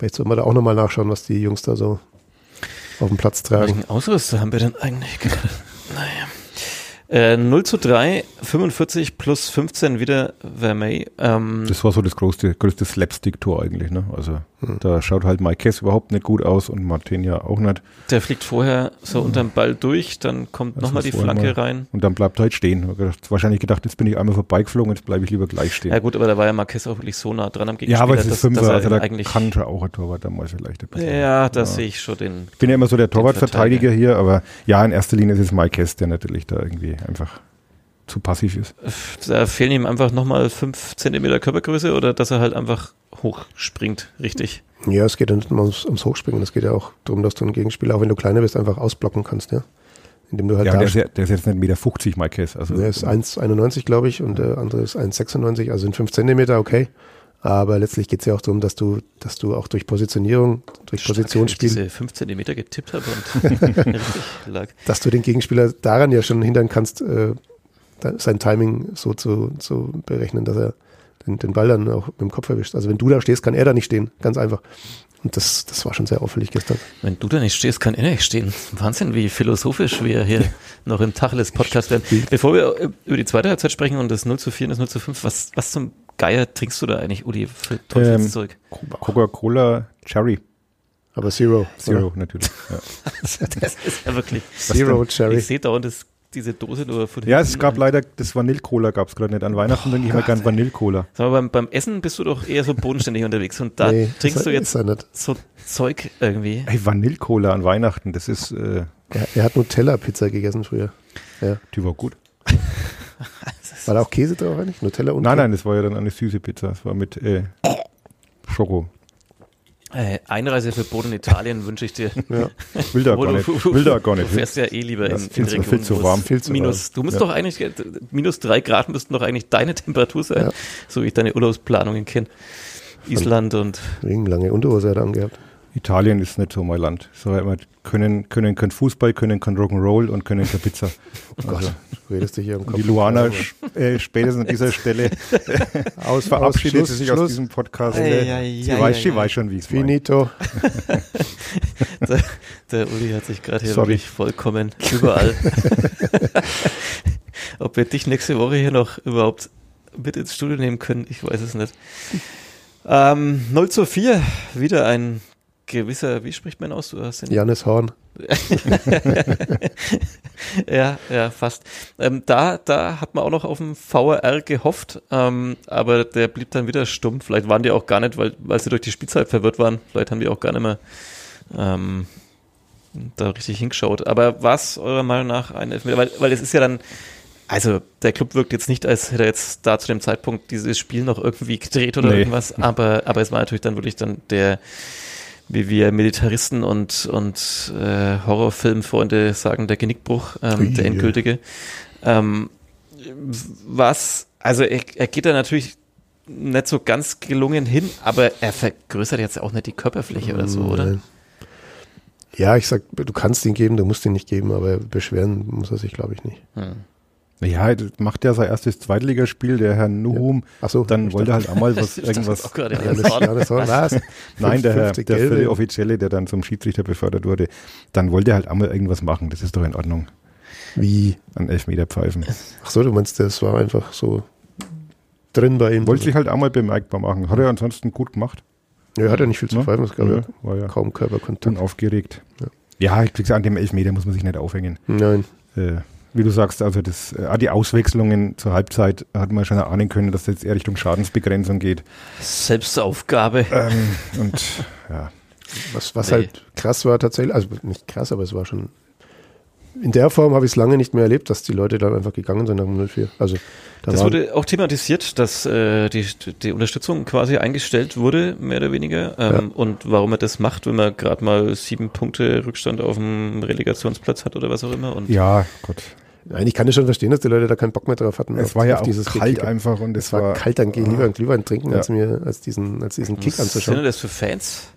Vielleicht sollte man da auch nochmal nachschauen, was die Jungs da so auf dem Platz tragen. Welchen Ausrüster haben wir denn eigentlich? Naja. Äh, 0 zu 3, 45 plus 15 wieder Vermey. Ähm, Das war so das größte, größte Slapstick-Tor eigentlich. Ne? Also da schaut halt Mike Kess überhaupt nicht gut aus und Martin ja auch nicht. der fliegt vorher so unterm Ball durch, dann kommt Das nochmal die Flanke mal- rein. Und dann bleibt er halt stehen. Wahrscheinlich gedacht, jetzt bin ich einmal vorbeigeflogen, jetzt bleibe ich lieber gleich stehen. Ja gut, aber da war ja Marquez auch wirklich so nah dran am Ja, Gegenspieler, aber es ist dass, Fünfer, dass er also da eigentlich... kann schon auch ein Torwart dann mal vielleicht ein bisschen. ja, da sehe ich schon den... Ich bin ja immer so der Torwartverteidiger Verteidiger. hier, aber ja, in erster Linie ist es Mike Kess, der natürlich da irgendwie einfach zu passiv ist. Da fehlen ihm einfach nochmal 5 Zentimeter Körpergröße oder dass er halt einfach hochspringt, richtig. Ja, es geht ja nicht nur ums, ums Hochspringen, es geht ja auch darum, dass du einen Gegenspieler, auch wenn du kleiner bist, einfach ausblocken kannst, ja. Indem du halt Ja, da der ist, ja, der ist jetzt nicht 1,50 Meter, Mike Kess. Also, Der ist 1,91 glaube ich und der andere ist 1,96, also sind 5 Zentimeter, okay. Aber letztlich geht es ja auch darum, dass du, dass du auch durch Positionierung, durch Positionsspiel, Dass ich diese 5 Zentimeter getippt habe und lag. dass du den Gegenspieler daran ja schon hindern kannst, äh, sein Timing so zu, zu berechnen, dass er den, den Ball dann auch mit dem Kopf erwischt. Also wenn du da stehst, kann er da nicht stehen, ganz einfach. Und das, das war schon sehr auffällig gestern. Wenn du da nicht stehst, kann er nicht stehen. Wahnsinn, wie philosophisch wir hier noch im Tacheles-Podcast werden. Bevor wir äh, über die zweite Halbzeit sprechen und das 0 zu 4 und das 0 zu 5, was, was zum Geier trinkst du da eigentlich, Udi, für Teufelszeug? Coca-Cola Cherry Aber Zero. Zero natürlich. Ja. Das ist ja wirklich. Zero Cherry. Ich sehe dauernd das, diese Dose nur von ja, es gab leider, das Vanille-Cola gab es gerade nicht. An Weihnachten trinke ich immer gern Vanille-Cola. Sag mal, beim, beim Essen bist du doch eher so bodenständig unterwegs und da Nee, trinkst du jetzt so Zeug irgendwie. Hey, Vanille-Cola an Weihnachten, das ist, äh, Er, er hat Nutella-Pizza gegessen früher. Ja. die war gut. War da auch Käse drauf eigentlich? Nutella und Nein, Käse? nein, das war ja dann eine süße Pizza. Das war mit äh, Schoko. Äh, Einreiseverbot in Italien wünsche ich dir. Ja. Will da gar du- nicht. du- Will da gar Du nicht. fährst ja eh lieber in, Das in zu- Regionen, viel zu es warm. Viel zu minus, du musst doch eigentlich, minus drei Grad müssten doch eigentlich deine Temperatur sein, Ja. so wie ich deine Urlaubsplanungen kenne. Island und Wegen lange Unterhose hat er angehabt. Italien ist nicht so mein Land. Ich sage immer, können, können kein Fußball, können kein Rock'n'Roll und können keine Pizza. Oh Gott, du redest dich hier im Kopf. die Luana äh, spätestens an dieser Stelle aus, verabschiedet aus, sie Schluss, sich aus Schluss. diesem Podcast. Ei, ei, sie, ei, weiß, ei, sie ei. weiß schon, wie es. Finito. der, der Uli hat sich gerade hier Sorry. wirklich vollkommen überall. Ob wir dich nächste Woche hier noch überhaupt mit ins Studio nehmen können, ich weiß es nicht. Ähm, 0 zu 4, wieder ein gewisser, wie spricht man aus? Du hast den Janis Horn. ja, ja, fast. Ähm, da, da hat man auch noch auf den VRR gehofft, ähm, aber der blieb dann wieder stumm. Vielleicht waren die auch gar nicht, weil, weil sie durch die Spielzeit verwirrt waren. Vielleicht haben die auch gar nicht mehr ähm, da richtig hingeschaut. Aber was eurer Meinung nach ein Elfmeter? Weil, weil es ist ja dann, also der Club wirkt jetzt nicht, als hätte er jetzt da zu dem Zeitpunkt dieses Spiel noch irgendwie gedreht oder Nee. irgendwas, aber, aber es war natürlich dann wirklich dann der, wie wir Militaristen und, und äh, Horrorfilmfreunde sagen, der Genickbruch, ähm, der endgültige. Ähm, was, also er, er geht da natürlich nicht so ganz gelungen hin, aber er vergrößert jetzt auch nicht die Körperfläche oder so, oder? Ja, ich sag, du kannst ihn geben, du musst ihn nicht geben, aber beschweren muss er sich, glaube ich, nicht. Hm. Ja, macht ja sein erstes Zweitligaspiel, der Herr Nuhum. Ach so, Dann wollte er dachte- halt auch mal was, irgendwas. gerade, was? Nein, der, Herr, 50 der Gelbe. vierte Offizielle, der dann zum Schiedsrichter befördert wurde, dann wollte er halt auch mal irgendwas machen. Das ist doch in Ordnung. Wie? An Elfmeter pfeifen. Ach so, du meinst, das war einfach so drin bei ihm. Wollte sich halt auch mal bemerkbar machen. Hat er ansonsten gut gemacht. ja, hat er nicht viel zu Ne? pfeifen, es gab Ja, ja war ja kaum Körperkontakt. unaufgeregt. Ja. Ja, wie gesagt, an dem Elfmeter muss man sich nicht aufhängen. Nein. Äh, wie du sagst, also das, äh, auch die Auswechslungen zur Halbzeit hat man schon ahnen können, dass das jetzt eher Richtung Schadensbegrenzung geht. Selbstaufgabe. Ähm, und ja, Was, was Nee. halt krass war tatsächlich, also nicht krass, aber es war schon. In der Form habe ich es lange nicht mehr erlebt, dass die Leute dann einfach gegangen sind nach dem 04. Also da Das wurde auch thematisiert, dass äh, die, die Unterstützung quasi eingestellt wurde, mehr oder weniger. Ähm, Und warum er das macht, wenn man gerade mal sieben Punkte Rückstand auf dem Relegationsplatz hat oder was auch immer. Und ja, Gott. Nein, ich kann das schon verstehen, dass die Leute da keinen Bock mehr drauf hatten. Es war ja auch dieses kalt Kick. einfach und Es es war war kalt, dann geh lieber einen Glühwein trinken, Ja. als mir, als diesen, als diesen Kick was sind denn anzuschauen. das für Fans?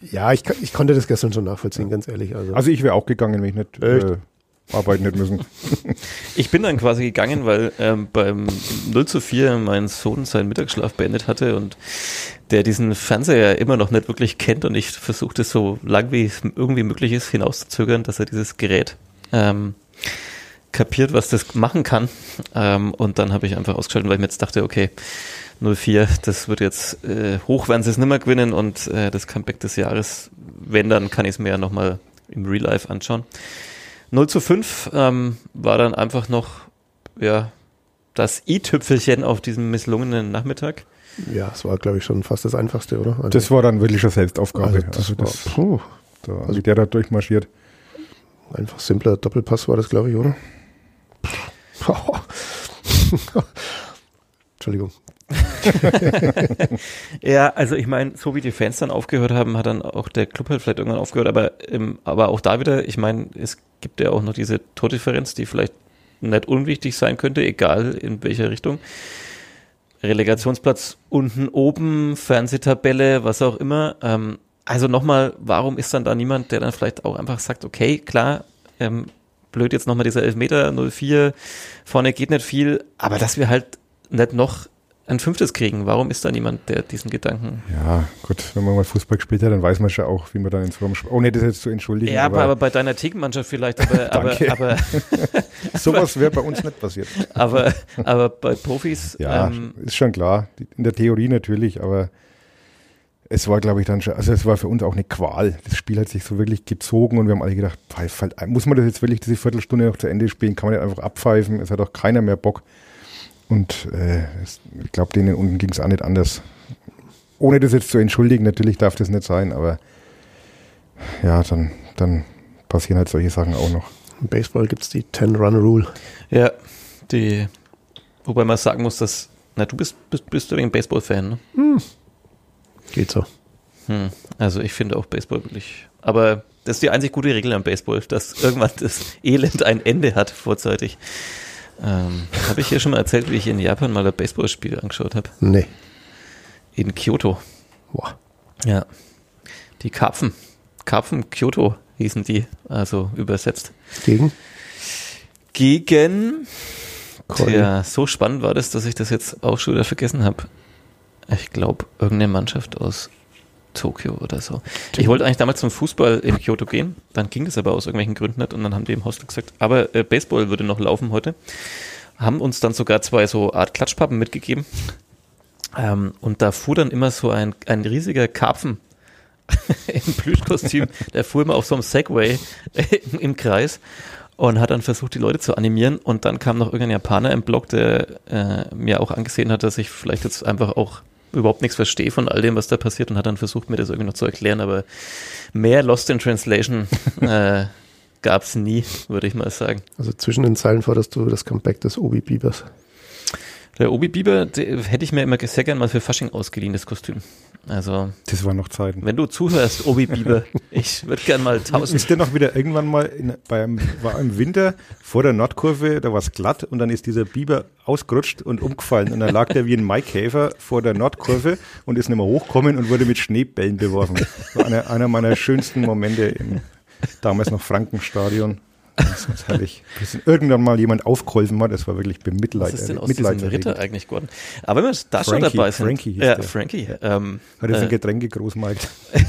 Ja, ich, kann- ich konnte das gestern schon nachvollziehen, ganz ehrlich. Also, Also ich wäre auch gegangen, wenn ich nicht äh, arbeiten hätte müssen. Ich bin dann quasi gegangen, weil ähm, beim 0 zu 4 mein Sohn seinen Mittagsschlaf beendet hatte und der diesen Fernseher immer noch nicht wirklich kennt und ich versuchte so lang wie es irgendwie möglich ist hinauszuzögern, dass er dieses Gerät ähm, kapiert, was das machen kann. Ähm, und dann habe ich einfach ausgeschaltet, weil ich mir jetzt dachte, okay, 04, das wird jetzt äh, hoch, werden sie es nimmer gewinnen und äh, das Comeback des Jahres, wenn, dann kann ich es mir ja nochmal im Real Life anschauen. 0 zu 5 ähm, war dann einfach noch ja, das i-Tüpfelchen auf diesem misslungenen Nachmittag. ja, es war, glaube ich, schon fast das Einfachste, oder? Also, Das war dann wirklich schon Selbstaufgabe. also, das Also war, das, puh, da, also der da durchmarschiert. einfach simpler Doppelpass war das, glaube ich, oder? Entschuldigung. Ja, also ich meine, so wie die Fans dann aufgehört haben, hat dann auch der Club halt vielleicht irgendwann aufgehört, aber, ähm, aber auch da wieder, ich meine, es gibt ja auch noch diese Tordifferenz, die vielleicht nicht unwichtig sein könnte, egal in welcher Richtung. Relegationsplatz unten oben, Fernsehtabelle, was auch immer. Ähm, also nochmal, warum ist dann da niemand, der dann vielleicht auch einfach sagt, okay, klar, ähm, blöd jetzt nochmal dieser Elfmeter 04, vorne geht nicht viel, aber dass wir halt nicht noch ein fünftes kriegen. Warum ist da niemand, der diesen Gedanken. Ja, gut, wenn man mal Fußball gespielt hat, dann weiß man schon auch, wie man dann ins Form Ohne das jetzt zu entschuldigen. Ja, aber, aber bei deiner Thekenmannschaft vielleicht, aber, aber, aber, sowas wäre bei uns nicht passiert. aber, aber bei Profis, Ja, ähm, ist schon klar. In der Theorie natürlich, aber es war, glaube ich, dann schon, also es war für uns auch eine Qual. Das Spiel hat sich so wirklich gezogen und wir haben alle gedacht, pfeif halt, muss man das jetzt wirklich diese Viertelstunde noch zu Ende spielen? Kann man nicht einfach abpfeifen? Es hat auch keiner mehr Bock. Und äh, es, ich glaube, denen unten ging es auch nicht anders. Ohne das jetzt zu entschuldigen, natürlich darf das nicht sein, aber ja, dann, dann passieren halt solche Sachen auch noch. Im Baseball gibt es die 10-Run-Rule. ja, die, wobei man sagen muss, dass, na, du bist, bist, bist du wegen Baseball-Fan, ne? Geht so. Hm. Also ich finde auch Baseball wirklich. Aber das ist die einzig gute Regel am Baseball, dass irgendwann das Elend ein Ende hat vorzeitig. Ähm, habe ich hier schon mal erzählt, wie ich in Japan mal ein Baseballspiel angeschaut habe? Nee. In Kyoto. Boah. Ja. Die Karpfen. Karpfen Kyoto hießen die, also übersetzt. Gegen? Gegen. Tja, so spannend war das, dass ich das jetzt auch schon wieder vergessen habe. Ich glaube, irgendeine Mannschaft aus Tokio oder so. Ich wollte eigentlich damals zum Fußball in Kyoto gehen, dann ging das aber aus irgendwelchen Gründen nicht und dann haben die im Hostel gesagt, aber äh, Baseball würde noch laufen heute. Haben uns dann sogar zwei so Art Klatschpappen mitgegeben. Ähm, und da fuhr dann immer so ein, ein riesiger Karpfen im Plüschkostüm, der fuhr immer auf so einem Segway im, im Kreis und hat dann versucht, die Leute zu animieren. Und dann kam noch irgendein Japaner im Blog, der äh, mir auch angesehen hat, dass ich vielleicht jetzt einfach auch überhaupt nichts verstehe von all dem, was da passiert und hat dann versucht, mir das irgendwie noch zu erklären. Aber mehr Lost in Translation äh, gab es nie, würde ich mal sagen. Also zwischen den Zeilen forderst du das Comeback des Obi Biebers. Der Obi Bieber, hätte ich mir immer sehr gern mal für Fasching ausgeliehen, das Kostüm. Also, Das waren noch Zeiten. wenn du zuhörst, Obi Bieber, ich würde gern mal tausend. Ist der noch wieder irgendwann mal in, beim, war im Winter vor der Nordkurve, da war es glatt und dann ist dieser Biber ausgerutscht und umgefallen und dann lag der wie ein Maikäfer vor der Nordkurve und ist nicht mehr hochgekommen und wurde mit Schneebällen beworfen. Das war einer, einer meiner schönsten Momente im damals noch Frankenstadion. Das herrlich. Bis irgendwann mal jemand aufgeholfen hat, das war wirklich Was bemitleid, ist denn aus diesem. Ritter eigentlich geworden? Aber wenn wir da schon dabei sind. Frankie hieß ja, der. Frankie. Ähm, Hat jetzt äh, ein Getränke Großmarkt.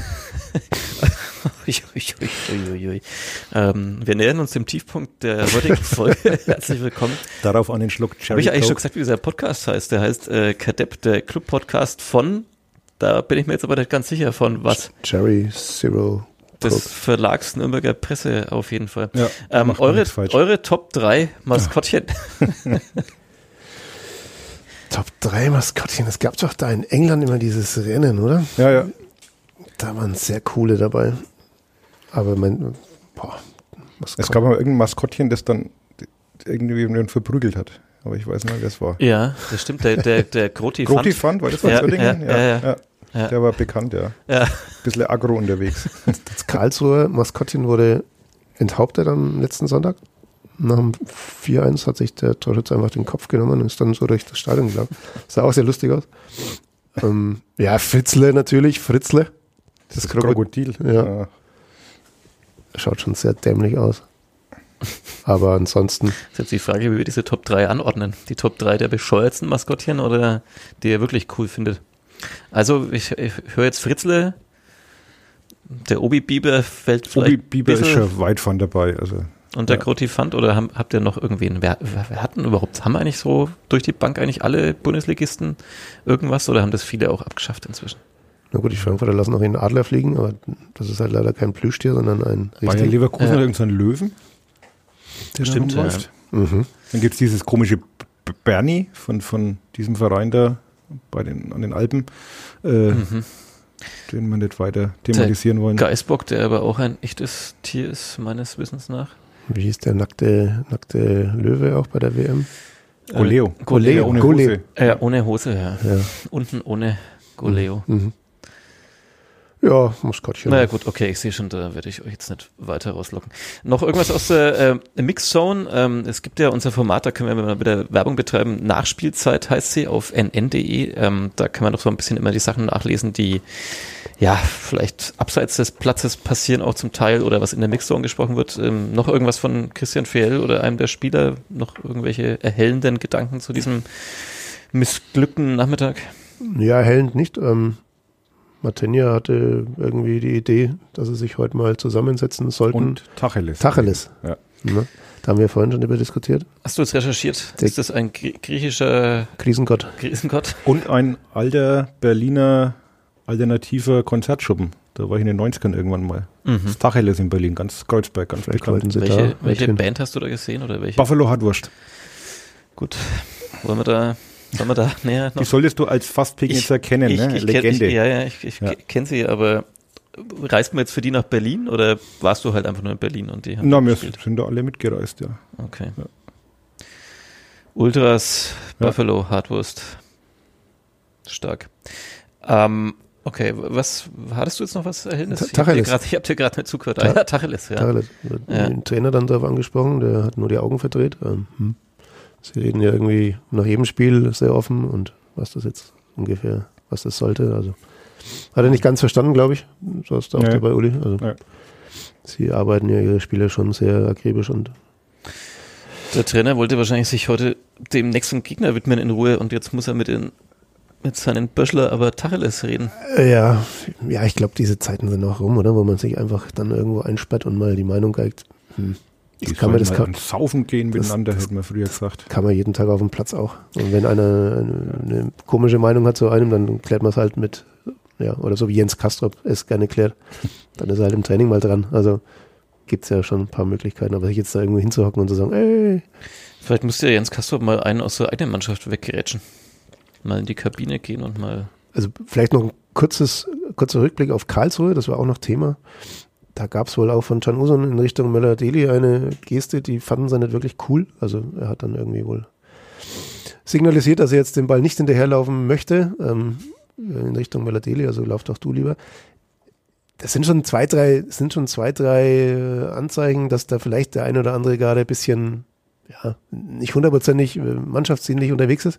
Ähm, wir nähern uns dem Tiefpunkt der heutigen Folge. Herzlich willkommen. Darauf an den Schluck Habe Cherry ich eigentlich schon Coke. gesagt, wie dieser Podcast heißt? Der heißt äh, Kadepp, der Club-Podcast von, da bin ich mir jetzt aber nicht ganz sicher von was. Cherry Zero Des. Verlags Nürnberger Presse auf jeden Fall. Ja, Ähm, eure, eure Top 3 Maskottchen. Top 3 Maskottchen. Es gab doch da in England immer dieses Rennen, oder? Ja, ja. Da waren sehr coole dabei. Aber mein, boah, Es Maskott- gab mal irgendein Maskottchen, das dann irgendwie verprügelt hat. Aber ich weiß nicht, wer das war. ja, das stimmt. Der, der, der Groti Groti Fund, war das von Ja, Zöllingen? ja, ja, ja. Ja. Der war bekannt, ja. Ja. Bisschen aggro unterwegs. Das Karlsruher Maskottchen wurde enthauptet am letzten Sonntag. Nach dem 4-1 hat sich der Torschütze einfach den Kopf genommen und ist dann so durch das Stadion gelaufen. Sah auch sehr lustig aus. Ähm, ja, Fritzle natürlich, Fritzle. Das, Krokodil. Krokodil. Ja. Schaut schon sehr dämlich aus. Aber ansonsten, Das ist jetzt die Frage, wie wir diese Top 3 anordnen. Die Top 3 der bescheuertsten Maskottchen oder die ihr wirklich cool findet. Also, ich, ich höre jetzt Fritzle. Der Obi Bieber fällt vielleicht Obi Bieber ist schon weit von dabei. Also und der ja. Groti Fand oder haben, habt ihr noch irgendwen? Wer, wer, wer hatten überhaupt, haben eigentlich so durch die Bank eigentlich alle Bundesligisten irgendwas oder haben das viele auch abgeschafft inzwischen? na gut, die Frankfurter lassen noch in Adler fliegen, aber das ist halt leider kein Plüschtier, sondern ein Bayer richtig. Leverkusen Ja. hat irgendeinen Löwen. Der da Stimmt, ja. Mhm. Dann gibt es dieses komische Bernie von, von diesem Verein da bei den, an den Alpen, äh, Mhm. den wir nicht weiter thematisieren wollen. Geißbock, der aber auch ein echtes Tier ist, meines Wissens nach. Wie hieß der nackte, nackte Löwe auch bei der WM? Goleo. Goleo. ohne Goleo. Hose. Äh, ohne Hose, ja. Ja. Unten ohne Goleo. Mhm. Ja, Maskottchen. Naja gut, okay, ich sehe schon, da werde ich euch jetzt nicht weiter rauslocken. Noch irgendwas aus der äh, Mixzone. Ähm, es gibt ja unser Format, da können wir mal wieder Werbung betreiben. Nachspielzeit heißt sie auf nn.de. Ähm, da kann man doch so ein bisschen immer die Sachen nachlesen, die ja vielleicht abseits des Platzes passieren, auch zum Teil, oder was in der Mixzone gesprochen wird. Ähm, noch irgendwas von Christian Fehl oder einem der Spieler? Noch irgendwelche erhellenden Gedanken zu diesem missglückten Nachmittag? Ja, hellend nicht. Ähm, Martinia hatte irgendwie die Idee, dass sie sich heute mal zusammensetzen sollten. Und Tacheles. Tacheles. Ja. Ne? Da haben wir vorhin schon über diskutiert. Hast du jetzt recherchiert? Der- Ist das ein grie- griechischer Krisengott. Krisengott? Und ein alter Berliner alternativer Konzertschuppen. Da war ich in den 90ern irgendwann mal. Das Tacheles in Berlin, ganz Kreuzberg, ganz Vielleicht bekannt. sie Welche, da welche. Band hast du da gesehen oder welche? Buffalo Hardwurst. Gut. Wollen wir da, sollen wir da näher Die noch? solltest du als Fastpignitzer kennen, ich, ne? ich, Legende. Ich, ja, ja, ich, ich Ja. kenne sie, aber reist man jetzt für die nach Berlin oder warst du halt einfach nur in Berlin und die haben Na, wir gespielt? sind da alle mitgereist, ja. Okay. Ultras, Ja. Buffalo, Hardwurst. Stark. Ähm, Okay, was hattest du jetzt noch was Erhellnis? Ta- Ich habe dir Tacheles. gerade ich hab dir gerade nicht zugehört. Ta- Ah, ja, Tacheles, ja. Tacheles. Ja. Den Trainer dann darauf angesprochen, der hat nur die Augen verdreht. Ähm, hm. Sie reden ja irgendwie nach jedem Spiel sehr offen und was das jetzt ungefähr, was das sollte. Also hat er nicht ganz verstanden, glaube ich. So ist auch Nee. dabei, Uli. Also Ja. sie arbeiten ja ihre Spiele schon sehr akribisch und Der Trainer wollte wahrscheinlich sich heute dem nächsten Gegner widmen in Ruhe und jetzt muss er mit, den, mit seinen Böschler aber Tacheles reden. Äh, Ja, ja, ich glaube, diese Zeiten sind auch rum, oder? Wo man sich einfach dann irgendwo einsperrt und mal die Meinung geigt. Hm. Die kann man das mal kann, Saufen gehen miteinander, das- hätte man früher gesagt. kann man jeden Tag auf dem Platz auch. Und wenn einer eine, eine komische Meinung hat zu einem, dann klärt man es halt mit, ja, oder so wie Jens Kastrop es gerne klärt, dann ist er halt im Training mal dran. Also gibt's ja schon ein paar Möglichkeiten, aber sich jetzt da irgendwo hinzuhocken und zu sagen, ey, Vielleicht müsste ja Jens Kastrop mal einen aus der eigenen Mannschaft weggerätschen. Mal in die Kabine gehen und mal. also vielleicht noch ein kurzes, kurzer Rückblick auf Karlsruhe, das war auch noch Thema. Da gab es wohl auch von Can Uson in Richtung Möller-Deli eine Geste, die fanden sie nicht wirklich cool. Also er hat dann irgendwie wohl signalisiert, dass er jetzt den Ball nicht hinterherlaufen möchte ähm, in Richtung Möller-Deli, also lauf doch du lieber. Das sind schon zwei, drei, sind schon zwei, drei äh, Anzeichen, dass da vielleicht der eine oder andere gerade ein bisschen, ja, nicht hundertprozentig äh, mannschaftsdienlich unterwegs ist.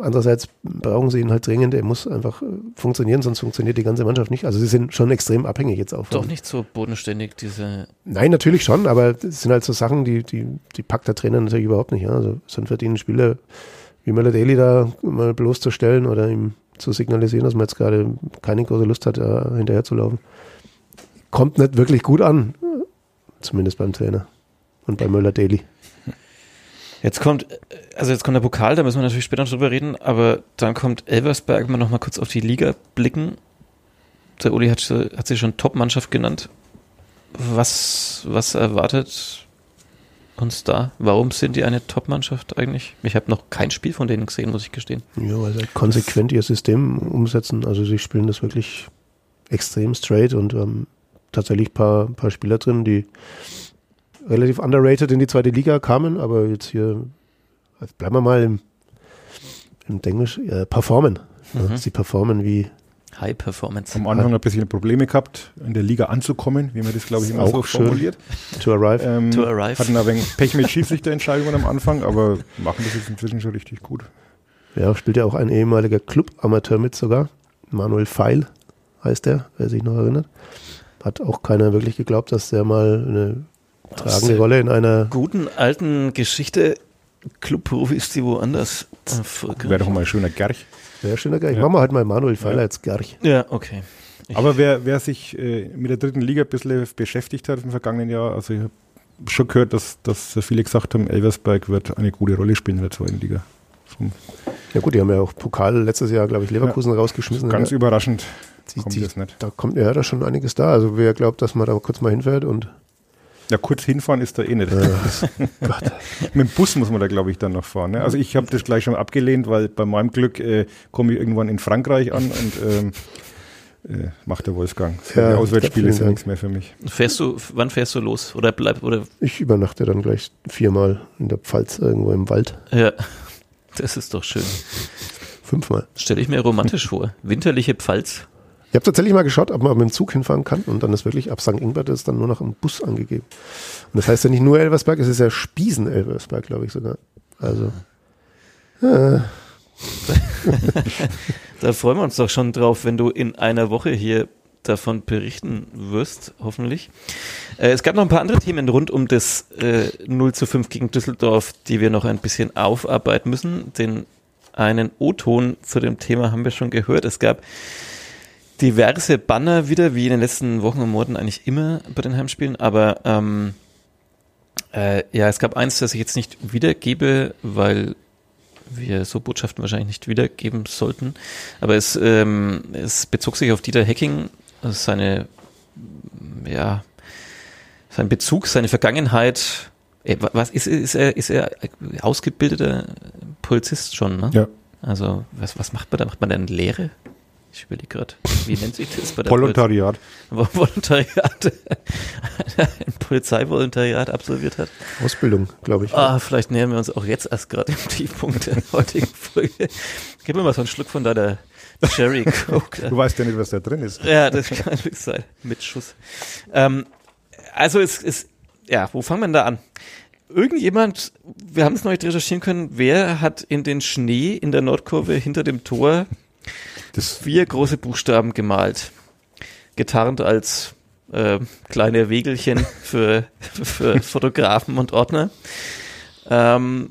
Andererseits brauchen sie ihn halt dringend. Er muss einfach äh, funktionieren, sonst funktioniert die ganze Mannschaft nicht. Also sie sind schon extrem abhängig jetzt auch. Doch nicht so bodenständig, diese. Nein, natürlich schon, aber das sind halt so Sachen, die, die, die packt der Trainer natürlich überhaupt nicht. Ja. Also so einen verdienten Spieler wie Daly da mal bloßzustellen oder ihm zu signalisieren, dass man jetzt gerade keine große Lust hat, da hinterher zu laufen. Kommt nicht wirklich gut an. Zumindest beim Trainer. Und bei Möller Daly. Jetzt kommt, also jetzt kommt der Pokal, da müssen wir natürlich später noch drüber reden, aber dann kommt Elversberg, mal noch mal kurz auf die Liga blicken. Der Uli hat, sie- hat sie schon Top-Mannschaft genannt. Was, was erwartet uns da? Warum sind die eine Top-Mannschaft eigentlich? Ich habe noch kein Spiel von denen gesehen, muss ich gestehen. Ja, weil sie konsequent ihr System umsetzen. Also sie spielen das wirklich extrem straight und ähm, tatsächlich ein paar, paar Spieler drin, die relativ underrated in die zweite Liga kamen, aber jetzt hier, also bleiben wir mal im, im Englisch, äh, performen. Ja, Mhm. sie performen wie High Performance. Am Anfang ein bisschen Probleme gehabt, in der Liga anzukommen, wie man das, glaube ich, immer Auch so schön. formuliert. to arrive. Ähm, To arrive. Hatten ein wenig Pech mit Schiedsrichterentscheidungen am Anfang, aber machen das jetzt inzwischen schon richtig gut. Ja, spielt ja auch ein ehemaliger Club-Amateur mit sogar. Manuel Feil heißt der, wer sich noch erinnert. Hat auch keiner wirklich geglaubt, dass der mal eine tragende Rolle in einer Guten alten Geschichte Clubprofis, die woanders erfolgreich Wäre doch mal ein schöner Gerch. Sehr schöner Gerch. Ja. Machen wir halt mal Manuel Feiler Ja. als Gerch. Ja, okay. Ich- Aber wer, wer sich äh, mit der dritten Liga ein bisschen beschäftigt hat im vergangenen Jahr, also ich habe schon gehört, dass, dass viele gesagt haben, Elversberg wird eine gute Rolle spielen in der zweiten Liga. Vom- Ja gut, die haben ja auch Pokal letztes Jahr, glaube ich, Leverkusen rausgeschmissen. Ganz ja, überraschend die, kommt die, das nicht. da kommt ja da schon einiges da. Also wer glaubt, dass man da kurz mal hinfährt und Ja, kurz hinfahren ist da eh nicht. äh, Gott. Mit dem Bus muss man da, glaube ich, dann noch fahren. Ne? Also ich habe das gleich schon abgelehnt, weil bei meinem Glück äh, komme ich irgendwann in Frankreich an und ähm, äh, macht der Wolfgang. Ja, Auswärtsspiele sind Dank. nichts mehr für mich. Fährst du, wann fährst du los? Oder bleib, oder, ich übernachte dann gleich viermal in der Pfalz irgendwo im Wald. ja. Das ist doch schön. Fünfmal. Stelle ich mir romantisch vor. Winterliche Pfalz. Ich habe tatsächlich mal geschaut, ob man mit dem Zug hinfahren kann und dann ist wirklich ab St. Ingbert ist dann nur noch ein Bus angegeben. Und das heißt ja nicht nur Elversberg, es ist ja Spiesen-Elversberg, glaube ich sogar. Also, äh, Da freuen wir uns doch schon drauf, wenn du in einer Woche hier davon berichten wirst, hoffentlich. Äh, es gab noch ein paar andere Themen rund um das äh, 0 zu 5 gegen Düsseldorf, die wir noch ein bisschen aufarbeiten müssen. Den einen O-Ton zu dem Thema haben wir schon gehört. Es gab diverse Banner wieder, wie in den letzten Wochen und Monaten eigentlich immer bei den Heimspielen, aber ähm, äh, ja, es gab eins, das ich jetzt nicht wiedergebe, weil wir so Botschaften wahrscheinlich nicht wiedergeben sollten. Aber es, ähm, es bezog sich auf Dieter Hecking, also seine, ja, sein Bezug, seine Vergangenheit. Äh, wa- Was ist, ist er, ist er ausgebildeter Polizist schon, ne? Ja. Also, was, was macht man da? Macht man da eine Lehre? Ich überlege gerade, wie nennt sich das bei der Volontariat. Polizei? Volontariat, ein Polizeivolontariat absolviert hat. Ausbildung, glaube ich. Ah, vielleicht nähern wir uns auch jetzt erst gerade im Tiefpunkt der heutigen Folge. Gib mir mal so einen Schluck von deiner Cherry Coke. Du weißt ja nicht, was da drin ist. Ja, das kann wirklich sein. Mit Schuss. Ähm, also es ist, ja, wo fangen wir denn da an? Irgendjemand, wir haben es noch nicht recherchieren können, wer hat in den Schnee in der Nordkurve hinter dem Tor Das, vier große Buchstaben gemalt. Getarnt als äh, kleine Wegelchen für, für Fotografen und Ordner. Ähm,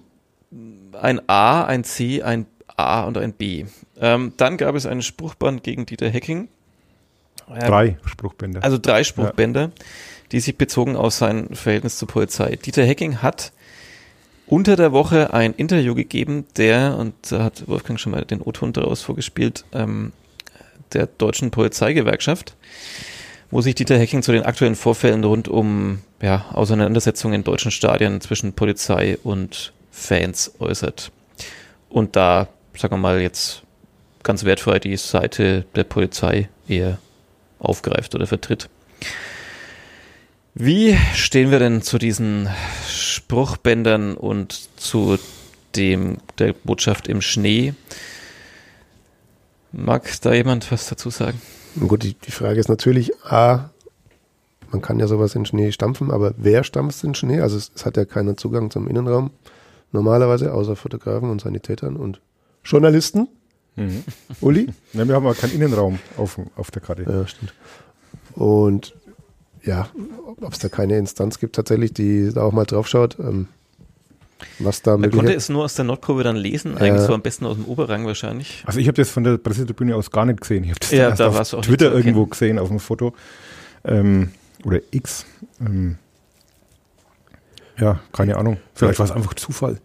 ein A, ein C, ein A und ein B. Ähm, dann gab es einen Spruchband gegen Dieter Hecking. Ähm, drei Spruchbänder. also drei Spruchbänder, die sich bezogen auf sein Verhältnis zur Polizei. Dieter Hecking hat unter der Woche ein Interview gegeben, der, und da hat Wolfgang schon mal den O-Ton daraus vorgespielt, ähm, der deutschen Polizeigewerkschaft, wo sich Dieter Hecking zu den aktuellen Vorfällen rund um ja, Auseinandersetzungen in deutschen Stadien zwischen Polizei und Fans äußert. Und da, sagen wir mal, jetzt ganz wertfrei die Seite der Polizei eher aufgreift oder vertritt. Wie stehen wir denn zu diesen Spruchbändern und zu dem der Botschaft im Schnee? Mag da jemand was dazu sagen? Gut, die, die Frage ist natürlich, A, man kann ja sowas in Schnee stampfen, aber wer stampft in Schnee? Also es, es hat ja keiner Zugang zum Innenraum, normalerweise, außer Fotografen und Sanitätern und Journalisten. Mhm. Uli? Ja, wir haben aber keinen Innenraum auf, auf der Karte. Ja, stimmt. Und ja, ob es da keine Instanz gibt tatsächlich, die da auch mal drauf schaut, ähm, was da Man konnte es nur aus der Nordkurve dann lesen, eigentlich Ja. so am besten aus dem Oberrang wahrscheinlich. Also ich habe das von der Pressetribüne aus gar nicht gesehen. Ich habe das Ja, erst da auf auch Twitter irgendwo gesehen, auf dem Foto. Ähm, oder X. Ähm, ja, keine Ahnung. Vielleicht war es einfach Zufall.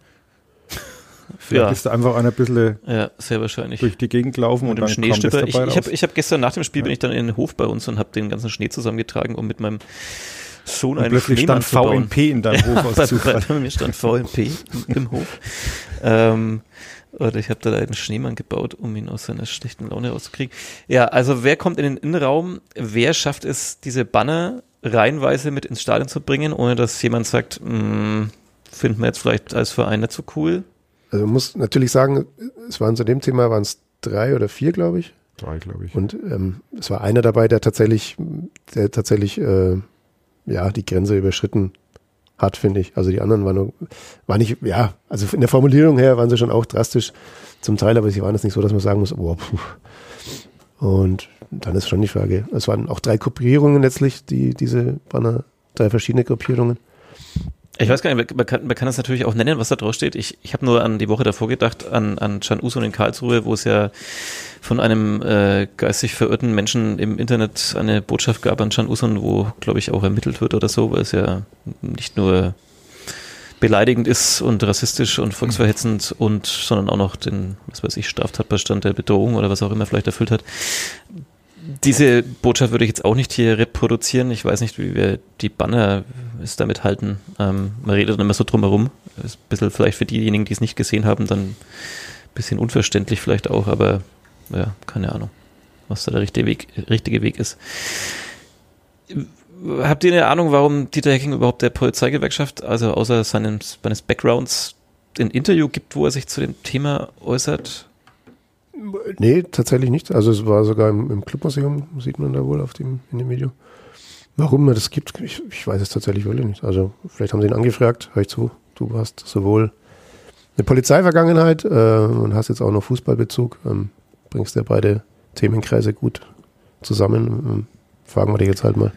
Vielleicht Ja, ist da einfach einer ein bisschen ja, sehr wahrscheinlich. durch die Gegend gelaufen Und und, im dann kam das dabei Ich, ich habe hab gestern nach dem Spiel bin ich dann in den Hof bei uns und habe den ganzen Schnee zusammengetragen, um mit meinem Sohn und einen plötzlich Schneemann stand. VNP in deinem Hof aus bei, bei mir stand VMP im, Hof. Ähm, und ich habe da einen Schneemann gebaut, um ihn aus seiner schlechten Laune rauszukriegen. Ja, also wer kommt in den Innenraum? Wer schafft es, diese Banner reihenweise mit ins Stadion zu bringen, ohne dass jemand sagt, "Mm, finden wir jetzt vielleicht als Verein nicht so cool? Also man muss natürlich sagen, es waren zu dem Thema waren es drei oder vier, glaube ich. Drei, glaube ich. Und ähm, es war einer dabei, der tatsächlich, der tatsächlich äh, ja die Grenze überschritten hat, finde ich. Also die anderen waren nur, war nicht, ja, also in der Formulierung her waren sie schon auch drastisch zum Teil, aber sie waren jetzt nicht so, dass man sagen muss, boah, puh. Und dann ist schon die Frage, es waren auch drei Gruppierungen letztlich, die diese Banner, drei verschiedene Gruppierungen. Ich weiß gar nicht, man kann, man kann das natürlich auch nennen, was da drauf steht. Ich, ich habe nur an die Woche davor gedacht, an, an Can Usun in Karlsruhe, wo es ja von einem äh, geistig verirrten Menschen im Internet eine Botschaft gab an Can Usun, wo, glaube ich, auch ermittelt wird oder so, weil es ja nicht nur beleidigend ist und rassistisch und volksverhetzend und, sondern auch noch den, was weiß ich, Straftatbestand der Bedrohung oder was auch immer vielleicht erfüllt hat. Diese Botschaft würde ich jetzt auch nicht hier reproduzieren. Ich weiß nicht, wie wir die Banner es damit halten. Ähm, man redet dann immer so drumherum. Ist ein bisschen vielleicht für diejenigen, die es nicht gesehen haben, dann ein bisschen unverständlich vielleicht auch, aber ja, keine Ahnung, was da der richtige Weg, richtige Weg ist. Habt ihr eine Ahnung, warum Dieter Hecking überhaupt der Polizeigewerkschaft, also außer seines, seines Backgrounds, ein Interview gibt, wo er sich zu dem Thema äußert? Nee, tatsächlich nicht. Also es war sogar im, im Clubmuseum, sieht man da wohl auf dem, in dem Video. Warum man das gibt, ich, ich weiß es tatsächlich wirklich nicht. Also vielleicht haben sie ihn angefragt, hör ich zu, du hast sowohl eine Polizeivergangenheit äh, und hast jetzt auch noch Fußballbezug, ähm, bringst ja beide Themenkreise gut zusammen. Ähm, fragen wir dich jetzt halt mal.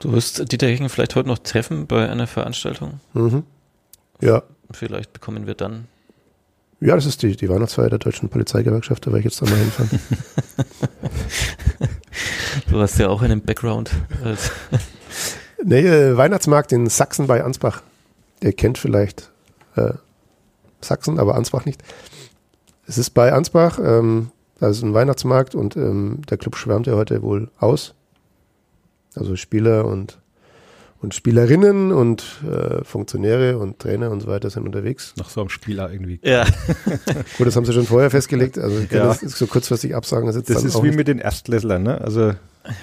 Du wirst Dieter Hecking vielleicht heute noch treffen bei einer Veranstaltung. Mhm. Ja. Vielleicht bekommen wir dann. Ja, das ist die, die Weihnachtsfeier der Deutschen Polizeigewerkschaft, da werde ich jetzt da mal hinfahren. Du hast ja auch einen Background. Nee, äh, Weihnachtsmarkt in Sachsen bei Ansbach. Ihr kennt vielleicht äh, Sachsen, aber Ansbach nicht. Es ist bei Ansbach, ähm, da ist ein Weihnachtsmarkt und ähm, der Club schwärmt ja heute wohl aus. Also Spieler und, und Spielerinnen und äh, Funktionäre und Trainer und so weiter sind unterwegs. Nach so einem Spieler irgendwie. Ja, Gut, das haben sie schon vorher festgelegt. Also ich kann Ja. das so kurzfristig absagen. Das, ist Das dann ist auch wie mit den Erstklässlern, ne? Also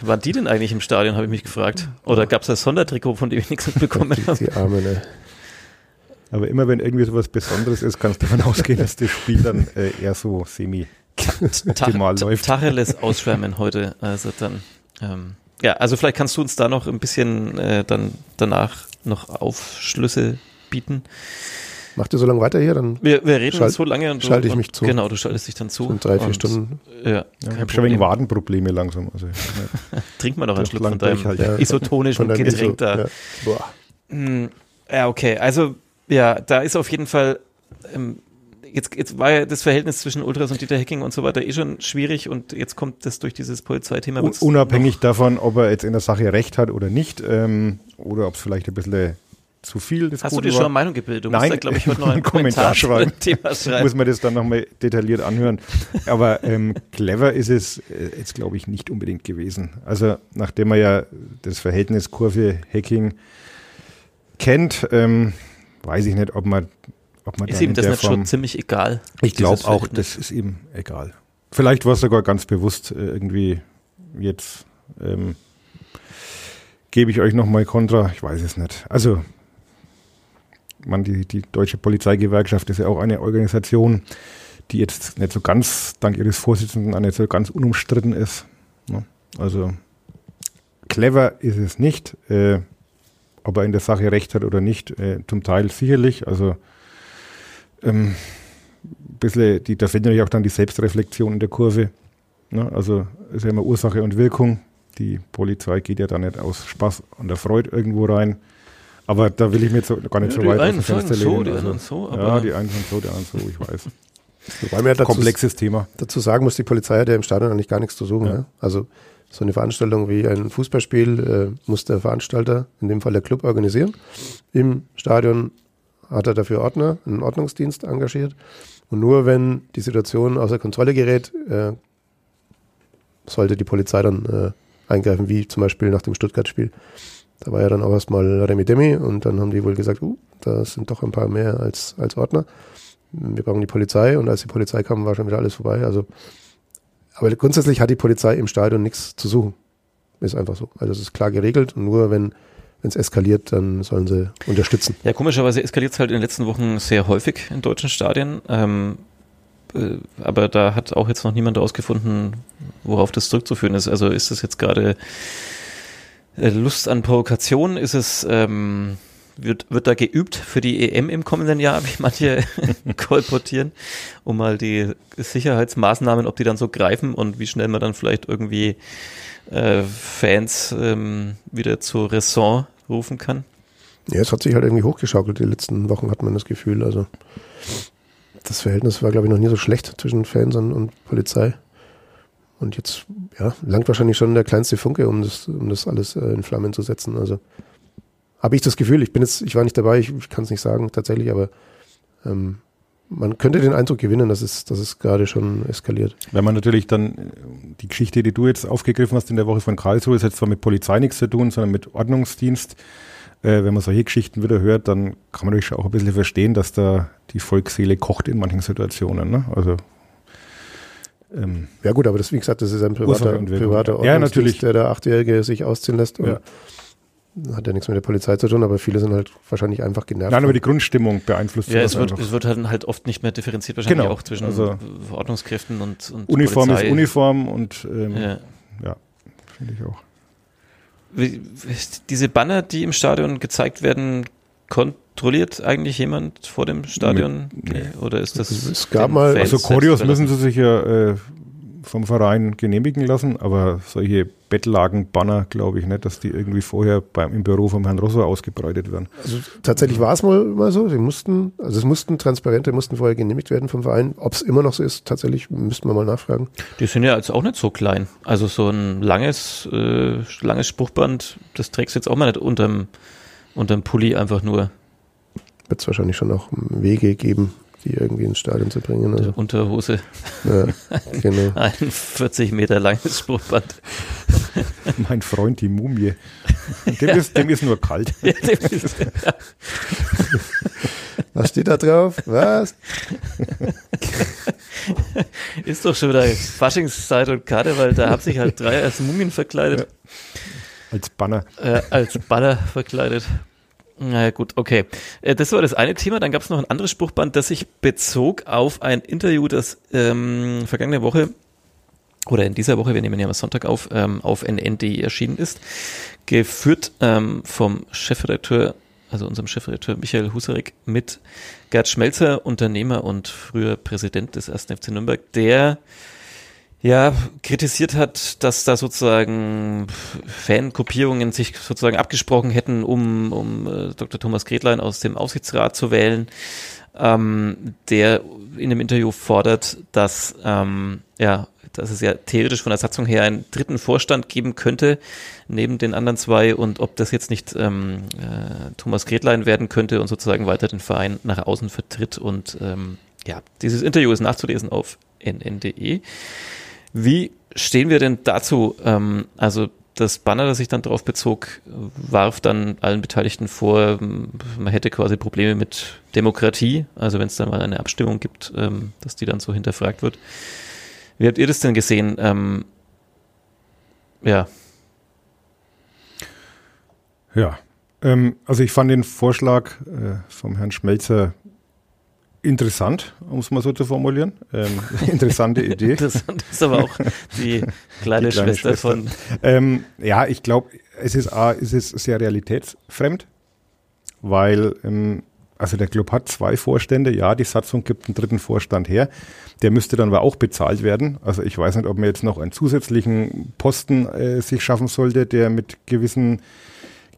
waren die denn eigentlich im Stadion, habe ich mich gefragt. Oder gab es das Sondertrikot, von dem ich nichts mitbekommen habe? die Arme, ne? Aber immer wenn irgendwie so was Besonderes ist, kannst du davon ausgehen, dass das Spiel dann äh, eher so semi optimal läuft. Tacheles ausschwärmen heute. Also dann, ähm, ja, also vielleicht kannst du uns da noch ein bisschen äh, dann danach noch Aufschlüsse bieten. Macht ihr so lange weiter hier? Dann Wir, wir reden Schalt- so lange und du, schalte ich mich zu. Genau, du schaltest dich dann zu. sind drei, vier und, Stunden. Ja, Ja, ich habe schon wegen Problem. Wadenprobleme langsam. Also, Trink mal noch einen Doch Schluck von deinem durchhalten. Ja. isotonischen deinem Getränk Iso- da. Ja. Boah. Hm, Ja, okay. Also, ja, da ist auf jeden Fall, ähm, jetzt, jetzt war ja das Verhältnis zwischen Ultras und Dieter Hecking und so weiter eh schon schwierig und jetzt kommt das durch dieses Polizeithema. Un unabhängig davon, ob er jetzt in der Sache recht hat oder nicht, ähm, oder ob es vielleicht ein bisschen zu viel des Hast du Guten dir schon eine Meinung gebildet? Du Nein, musst da, glaube ich, heute noch einen Kommentar schreiben. Thema schreiben. muss man das dann nochmal detailliert anhören. Aber ähm, clever ist es äh, jetzt, glaube ich, nicht unbedingt gewesen. Also nachdem man ja das Verhältnis Kurve-Hacking kennt, ähm, weiß ich nicht, ob man, ob man Ist ihm das nicht Form, schon ziemlich egal? Ich glaube auch, das ist ihm egal. Vielleicht war es sogar ganz bewusst äh, irgendwie jetzt ähm, gebe ich euch nochmal Kontra, ich weiß es nicht. Also man, die, die Deutsche Polizeigewerkschaft ist ja auch eine Organisation, die jetzt nicht so ganz, dank ihres Vorsitzenden, nicht so ganz unumstritten ist. Ne? Also clever ist es nicht, äh, ob er in der Sache recht hat oder nicht, äh, zum Teil sicherlich. Also ähm, ein bisschen, die, da fehlt natürlich auch dann die Selbstreflexion in der Kurve. Ne? Also ist ja immer Ursache und Wirkung. Die Polizei geht ja da nicht aus Spaß und der Freude irgendwo rein. Aber da will ich mir jetzt so, gar nicht so die weit aus einen dem Fenster sagen so, die Also, anderen so, ja, die einen sind so, die anderen so, ich weiß. Wobei man ja dazu, Komplexes Thema. dazu sagen muss, die Polizei hat ja im Stadion eigentlich gar nichts zu suchen. Ja. Ja. Also so eine Veranstaltung wie ein Fußballspiel äh, muss der Veranstalter, in dem Fall der Club, organisieren. Im Stadion hat er dafür Ordner, einen Ordnungsdienst engagiert. Und nur wenn die Situation außer Kontrolle gerät, äh, sollte die Polizei dann äh, eingreifen, wie zum Beispiel nach dem Stuttgart-Spiel. Da war ja dann auch erstmal Remi Demi und dann haben die wohl gesagt, uh, da sind doch ein paar mehr als, als Ordner. Wir brauchen die Polizei und als die Polizei kam, war schon wieder alles vorbei. Also, aber grundsätzlich hat die Polizei im Stadion nichts zu suchen. Ist einfach so. Also es ist klar geregelt und nur wenn wenn es eskaliert, dann sollen sie unterstützen. Ja, komischerweise eskaliert es halt in den letzten Wochen sehr häufig in deutschen Stadien. Ähm, äh, aber da hat auch jetzt noch niemand herausgefunden, worauf das zurückzuführen ist. Also ist das jetzt gerade äh, Lust an Provokation? Ist es, ähm, wird, wird da geübt für die EM im kommenden Jahr, wie manche kolportieren, um mal die Sicherheitsmaßnahmen, ob die dann so greifen und wie schnell man dann vielleicht irgendwie äh, Fans ähm, wieder zur Raison rufen kann? Ja, es hat sich halt irgendwie hochgeschaukelt. Die letzten Wochen hat man das Gefühl. Also das Verhältnis war, glaube ich, noch nie so schlecht zwischen Fans und, und Polizei. Und jetzt, ja, langt wahrscheinlich schon der kleinste Funke, um das, um das alles äh, in Flammen zu setzen. Also habe ich das Gefühl, ich bin jetzt, ich war nicht dabei, ich, ich kann es nicht sagen tatsächlich, aber ähm, man könnte den Eindruck gewinnen, dass es, dass es gerade schon eskaliert. Wenn man natürlich dann äh, die Geschichte, die du jetzt aufgegriffen hast in der Woche von Karlsruhe, ist jetzt zwar mit Polizei nichts zu tun, sondern mit Ordnungsdienst. Äh, wenn man solche Geschichten wieder hört, dann kann man natürlich auch ein bisschen verstehen, dass da die Volksseele kocht in manchen Situationen. Ne? Also ähm, Ja gut, aber das, wie gesagt, das ist ein privater, privater Ja, Ordnungsdienst, natürlich. der der Achtjährige sich ausziehen lässt. Ja. Hat ja nichts mit der Polizei zu tun, aber viele sind halt wahrscheinlich einfach genervt. nein, aber die Grundstimmung beeinflusst Ja, es wird, einfach. es wird halt, halt oft nicht mehr differenziert, wahrscheinlich Genau, auch zwischen also Ordnungskräften und, und Uniform Polizei. ist Uniform und ähm, Ja. ja, finde ich auch. Wie- Diese Banner, die im Stadion gezeigt werden, kontrolliert eigentlich jemand vor dem Stadion? Nee. Oder ist das? Es- es gab mal- Fans Also Choreos müssen sie sich ja äh, vom Verein genehmigen lassen, aber solche Bettlagen-Banner glaube ich nicht, dass die irgendwie vorher beim, im Büro vom Herrn Rosso ausgebreitet werden. Also tatsächlich war es mal, mal so. Sie mussten, also es mussten Transparente mussten vorher genehmigt werden vom Verein. Ob es immer noch so ist, tatsächlich müssten wir mal nachfragen. Die sind ja jetzt auch nicht so klein. Also so ein langes, äh, langes Spruchband, das trägst du jetzt auch mal nicht unterm, unterm Pulli einfach nur. Wird es wahrscheinlich schon auch Wege geben, die irgendwie ins Stadion zu bringen. Also, Unterhose. ja, genau. Ein 40 Meter langes Spruchband. Mein Freund, die Mumie. Dem ist, dem ist nur kalt. Ja, dem ist- Was steht da drauf? Was? Ist doch schon wieder Faschingszeit und Karneval, da haben sich halt drei als Mumien verkleidet, Als Banner. äh, als Baller verkleidet. Na gut, okay. Äh, das war das eine Thema. Dann gab es noch ein anderes Spruchband, das sich bezog auf ein Interview, das ähm, vergangene Woche oder in dieser Woche, wir nehmen ja mal Sonntag auf, ähm, auf nn.de erschienen ist, geführt ähm, vom Chefredakteur, also unserem Chefredakteur Michael Husarek mit Gerd Schmelzer, Unternehmer und früher Präsident des 1. FC Nürnberg, der ja, kritisiert hat, dass da sozusagen Fankopierungen sich sozusagen abgesprochen hätten, um, um äh, Dr. Thomas Gretlein aus dem Aufsichtsrat zu wählen, ähm, der in dem Interview fordert, dass ähm, ja, dass es ja theoretisch von der Satzung her einen dritten Vorstand geben könnte, neben den anderen zwei, und ob das jetzt nicht ähm, äh, Thomas Gretlein werden könnte und sozusagen weiter den Verein nach außen vertritt. Und ähm, ja, dieses Interview ist nachzulesen auf nn.de. Wie stehen wir denn dazu? Ähm, also das Banner, das sich dann darauf bezog, warf dann allen Beteiligten vor, man hätte quasi Probleme mit Demokratie, also wenn es dann mal eine Abstimmung gibt, ähm, dass die dann so hinterfragt wird. Wie habt ihr das denn gesehen? Ähm, ja. Ja, ähm, also ich fand den Vorschlag äh, vom Herrn Schmelzer interessant, um es mal so zu formulieren. Ähm, interessante Idee. Interessant ist aber auch die kleine, die kleine Schwester, Schwester, von. Ähm, ja, ich glaube, es ist A, ist es sehr realitätsfremd, weil ähm, also der Club hat zwei Vorstände, ja, die Satzung gibt einen dritten Vorstand her. Der müsste dann aber auch bezahlt werden. Also ich weiß nicht, ob man jetzt noch einen zusätzlichen Posten äh, sich schaffen sollte, der mit gewissen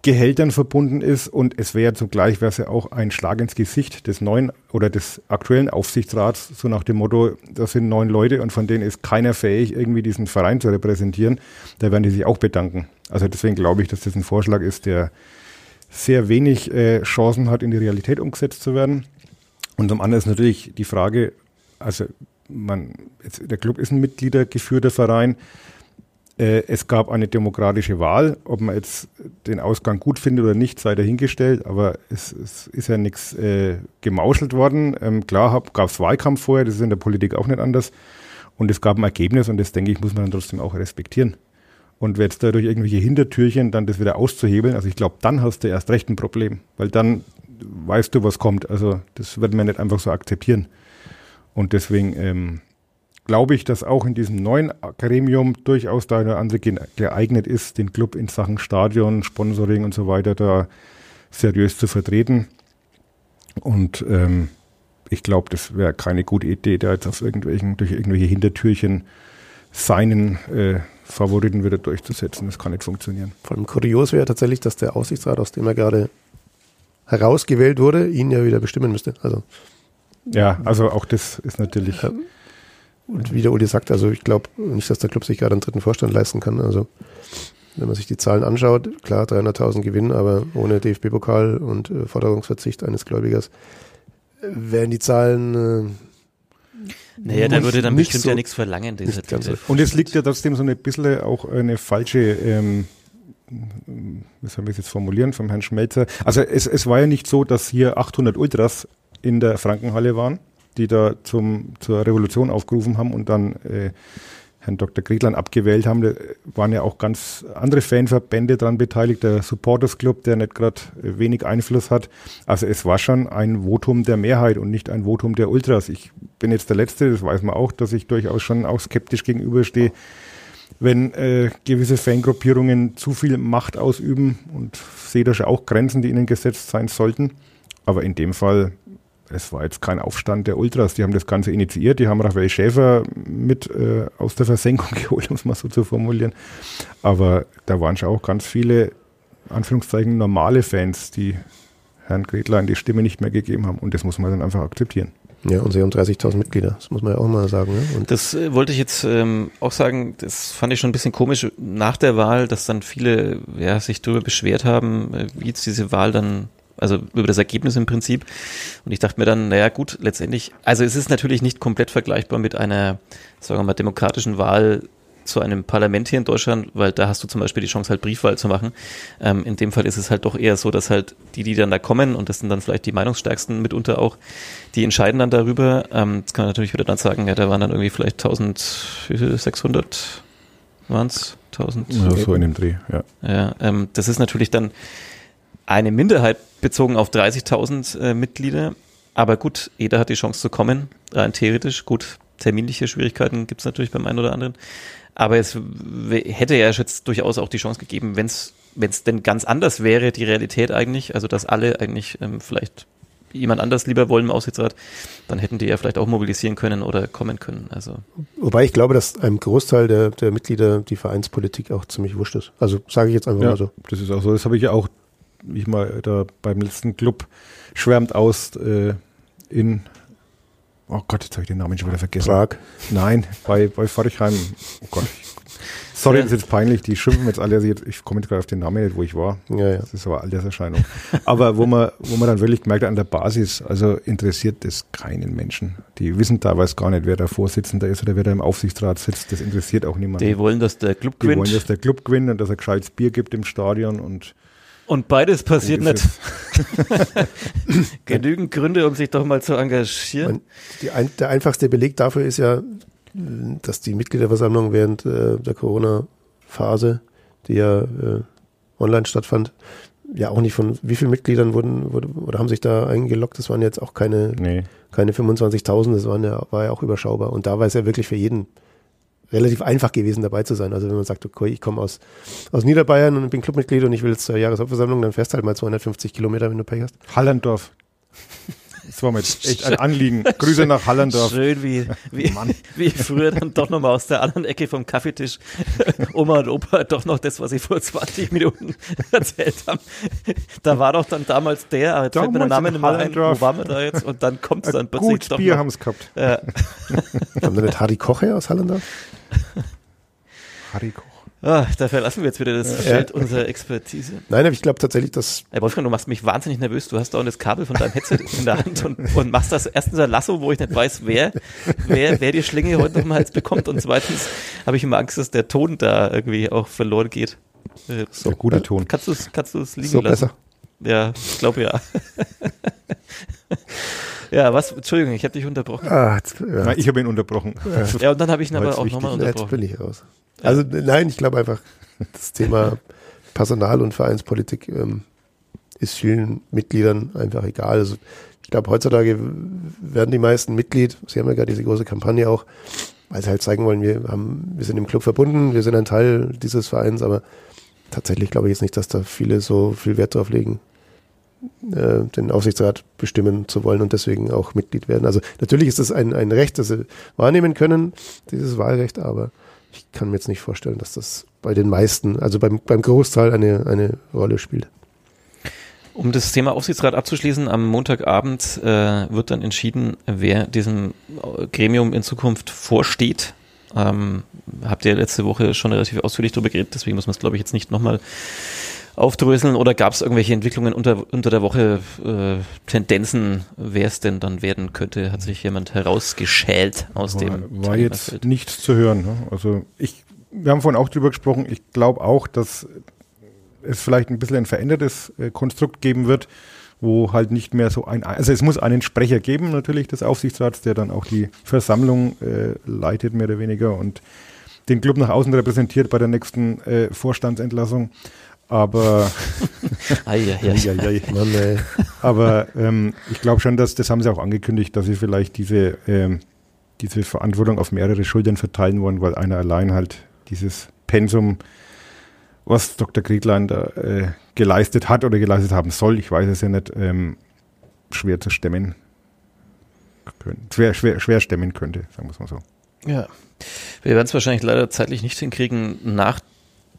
Gehältern verbunden ist und es wäre zugleich wäre es ja auch ein Schlag ins Gesicht des neuen oder des aktuellen Aufsichtsrats, so nach dem Motto, das sind neun Leute und von denen ist keiner fähig, irgendwie diesen Verein zu repräsentieren. Da werden die sich auch bedanken. Also deswegen glaube ich, dass das ein Vorschlag ist, der sehr wenig äh, Chancen hat, in die Realität umgesetzt zu werden. Und zum anderen ist natürlich die Frage, also man, jetzt, der Club ist ein mitgliedergeführter Verein. Äh, es gab eine demokratische Wahl. Ob man jetzt den Ausgang gut findet oder nicht, sei dahingestellt. Aber es, es ist ja nichts äh, gemauschelt worden. Ähm, klar gab es Wahlkampf vorher, das ist in der Politik auch nicht anders. Und es gab ein Ergebnis und das, denke ich, muss man dann trotzdem auch respektieren. Und jetzt da durch irgendwelche Hintertürchen dann das wieder auszuhebeln, also ich glaube, dann hast du erst recht ein Problem. Weil dann weißt du, was kommt. Also das wird man nicht einfach so akzeptieren. Und deswegen ähm, glaube ich, dass auch in diesem neuen Gremium durchaus da eine andere geeignet ist, den Club in Sachen Stadion, Sponsoring und so weiter da seriös zu vertreten. Und ähm, ich glaube, das wäre keine gute Idee, da jetzt auf irgendwelchen, durch irgendwelche Hintertürchen seinen äh, Favoriten wieder durchzusetzen. Das kann nicht funktionieren. Vor allem kurios wäre tatsächlich, dass der Aussichtsrat, aus dem er gerade herausgewählt wurde, ihn ja wieder bestimmen müsste. Also ja, also auch das ist natürlich. Ja. Und wie der Uli sagt, also ich glaube nicht, dass der Club sich gerade einen dritten Vorstand leisten kann. Also wenn man sich die Zahlen anschaut, klar 300.000 Gewinn, aber ohne DFB-Pokal und äh, Forderungsverzicht eines Gläubigers äh, wären die Zahlen. Äh, naja, da würde dann bestimmt so ja nichts verlangen. Diese, diese und es liegt ja trotzdem so ein bisschen auch eine falsche ähm, wie soll ich es jetzt formulieren, vom Herrn Schmelzer. Also es, es war ja nicht so, dass hier 800 Ultras in der Frankenhalle waren, die da zum, zur Revolution aufgerufen haben und dann äh, Herrn Dr. Gretlein abgewählt haben. Da waren ja auch ganz andere Fanverbände daran beteiligt, der Supporters Club, der nicht gerade wenig Einfluss hat. Also es war schon ein Votum der Mehrheit und nicht ein Votum der Ultras. Ich bin jetzt der Letzte, das weiß man auch, dass ich durchaus schon auch skeptisch gegenüberstehe, wenn äh, gewisse Fangruppierungen zu viel Macht ausüben und sehe da schon auch Grenzen, die ihnen gesetzt sein sollten. Aber in dem Fall es war jetzt kein Aufstand der Ultras, die haben das Ganze initiiert, die haben Raphael Schäfer mit äh, aus der Versenkung geholt, um es mal so zu formulieren. Aber da waren schon auch ganz viele, Anführungszeichen, normale Fans, die Herrn Gretlein die Stimme nicht mehr gegeben haben. Und das muss man dann einfach akzeptieren. Ja, und sie haben 30.000 Mitglieder, das muss man ja auch mal sagen. Ne? Und das äh, wollte ich jetzt ähm, auch sagen, das fand ich schon ein bisschen komisch nach der Wahl, dass dann viele ja, sich darüber beschwert haben, äh, wie jetzt diese Wahl dann also über das Ergebnis im Prinzip. Und ich dachte mir dann, naja gut, letztendlich, also es ist natürlich nicht komplett vergleichbar mit einer, sagen wir mal, demokratischen Wahl zu einem Parlament hier in Deutschland, weil da hast du zum Beispiel die Chance, halt Briefwahl zu machen. Ähm, in dem Fall ist es halt doch eher so, dass halt die, die dann da kommen, und das sind dann vielleicht die Meinungsstärksten mitunter auch, die entscheiden dann darüber. Ähm, jetzt kann man natürlich wieder dann sagen, ja, da waren dann irgendwie vielleicht 1600 waren es? 1000? Ja, so in dem Dreh, ja. Ja, ähm, das ist natürlich dann eine Minderheit bezogen auf 30.000 äh, Mitglieder. Aber gut, jeder hat die Chance zu kommen, rein theoretisch. Gut, terminliche Schwierigkeiten gibt es natürlich beim einen oder anderen. Aber es hätte ja jetzt durchaus auch die Chance gegeben, wenn es wenn es denn ganz anders wäre, die Realität eigentlich, also dass alle eigentlich ähm, vielleicht jemand anders lieber wollen im Aufsichtsrat, dann hätten die ja vielleicht auch mobilisieren können oder kommen können. Also. Wobei ich glaube, dass einem Großteil der, der Mitglieder die Vereinspolitik auch ziemlich wurscht ist. Also sage ich jetzt einfach ja, mal so. Das ist auch so. Das habe ich ja auch, wie ich mal da beim letzten Club schwärmt aus äh, in Oh Gott, jetzt habe ich den Namen schon wieder vergessen. Prag. Nein, bei, bei Forchheim. Oh Gott. Sorry, das ist jetzt peinlich. Die schimpfen jetzt alle. Also ich komme jetzt gerade auf den Namen nicht, wo ich war. Ja, ja. Das ist aber Alterserscheinung. aber wo man, wo man dann wirklich gemerkt hat, an der Basis, also interessiert das keinen Menschen. Die wissen teilweise gar nicht, wer der Vorsitzende ist oder wer da im Aufsichtsrat sitzt. Das interessiert auch niemanden. Die wollen, dass der Club Die gewinnt. wollen, dass der Club gewinnt und dass er gescheites Bier gibt im Stadion und Und beides passiert nicht. Genügend Gründe, um sich doch mal zu engagieren. Ein, der einfachste Beleg dafür ist ja, dass die Mitgliederversammlung während äh, der Corona-Phase, die ja äh, online stattfand, ja auch nicht von wie vielen Mitgliedern wurden, wurde, oder haben sich da eingeloggt. Das waren jetzt auch keine, nee. keine 25.000, das waren ja, war ja auch überschaubar. Und da war es ja wirklich für jeden relativ einfach gewesen, dabei zu sein. Also wenn man sagt, okay, ich komme aus, aus Niederbayern und bin Clubmitglied und ich will jetzt zur Jahreshauptversammlung, dann fährst halt mal 250 Kilometer, wenn du Pech hast. Hallandorf. Das war mir jetzt echt ein Anliegen. Grüße nach Hallandorf. Schön, wie, wie, wie früher dann doch nochmal aus der anderen Ecke vom Kaffeetisch Oma und Opa doch noch das, was sie vor 20 Minuten erzählt haben. Da war doch dann damals der, aber jetzt fällt mir der Damals Name in nicht mehr ein, wo waren wir da jetzt? Und dann kommt es dann plötzlich Gut doch Bier haben es gehabt. Ja. Haben wir nicht Harry Koch her aus Hallandorf? Harry Koch. Ah, da verlassen wir jetzt wieder das Feld unserer Expertise. Nein, aber ich glaube tatsächlich, dass Ey, Wolfgang, du machst mich wahnsinnig nervös. Du hast da das Kabel von deinem Headset in der Hand und, und machst das erstens ein Lasso, wo ich nicht weiß, wer, wer, wer die Schlinge heute noch mal Hals bekommt. Und zweitens habe ich immer Angst, dass der Ton da irgendwie auch verloren geht. Äh, So, guter Ton. Kannst du es kannst du's liegen so lassen? besser. Ja, ich glaube ja. ja, was? Entschuldigung, ich habe dich unterbrochen. Ah, jetzt, ja, Nein, ich habe ihn unterbrochen. Ja, und dann habe ich ihn aber jetzt auch nochmal jetzt unterbrochen. bin ich raus. Also nein, ich glaube einfach, das Thema Personal- und Vereinspolitik ähm, ist vielen Mitgliedern einfach egal. Also ich glaube, heutzutage werden die meisten Mitglied, Sie haben ja gerade diese große Kampagne auch, weil sie halt zeigen wollen, wir haben, wir sind im Club verbunden, wir sind ein Teil dieses Vereins, aber tatsächlich glaube ich jetzt nicht, dass da viele so viel Wert drauf legen, äh, den Aufsichtsrat bestimmen zu wollen und deswegen auch Mitglied werden. Also natürlich ist das ein, ein Recht, das sie wahrnehmen können, dieses Wahlrecht, aber ich kann mir jetzt nicht vorstellen, dass das bei den meisten, also beim, beim Großteil eine, eine Rolle spielt. Um das Thema Aufsichtsrat abzuschließen, am Montagabend äh, wird dann entschieden, wer diesem äh, Gremium in Zukunft vorsteht. Ähm, habt ihr letzte Woche schon relativ ausführlich darüber geredet, deswegen muss man es, glaube ich, jetzt nicht nochmal aufdröseln. Oder gab es irgendwelche Entwicklungen unter, unter der Woche, äh, Tendenzen, wer es denn dann werden könnte? Hat sich jemand herausgeschält aus War, dem war jetzt nichts zu hören. Ne? Also ich, wir haben vorhin auch drüber gesprochen. Ich glaube auch, dass es vielleicht ein bisschen ein verändertes äh, Konstrukt geben wird, wo halt nicht mehr so ein, also es muss einen Sprecher geben natürlich des Aufsichtsrats, der dann auch die Versammlung äh, leitet mehr oder weniger und den Club nach außen repräsentiert bei der nächsten äh, Vorstandsentlassung. Aber. Mann. Aber ähm, ich glaube schon, dass das haben sie auch angekündigt, dass sie vielleicht diese, ähm, diese Verantwortung auf mehrere Schultern verteilen wollen, weil einer allein halt dieses Pensum, was Dr. Krieglein da äh, geleistet hat oder geleistet haben soll, ich weiß es ja nicht, ähm, schwer zu stemmen. Können, schwer, schwer, schwer stemmen könnte, sagen wir es mal so. Ja. Wir werden es wahrscheinlich leider zeitlich nicht hinkriegen, nach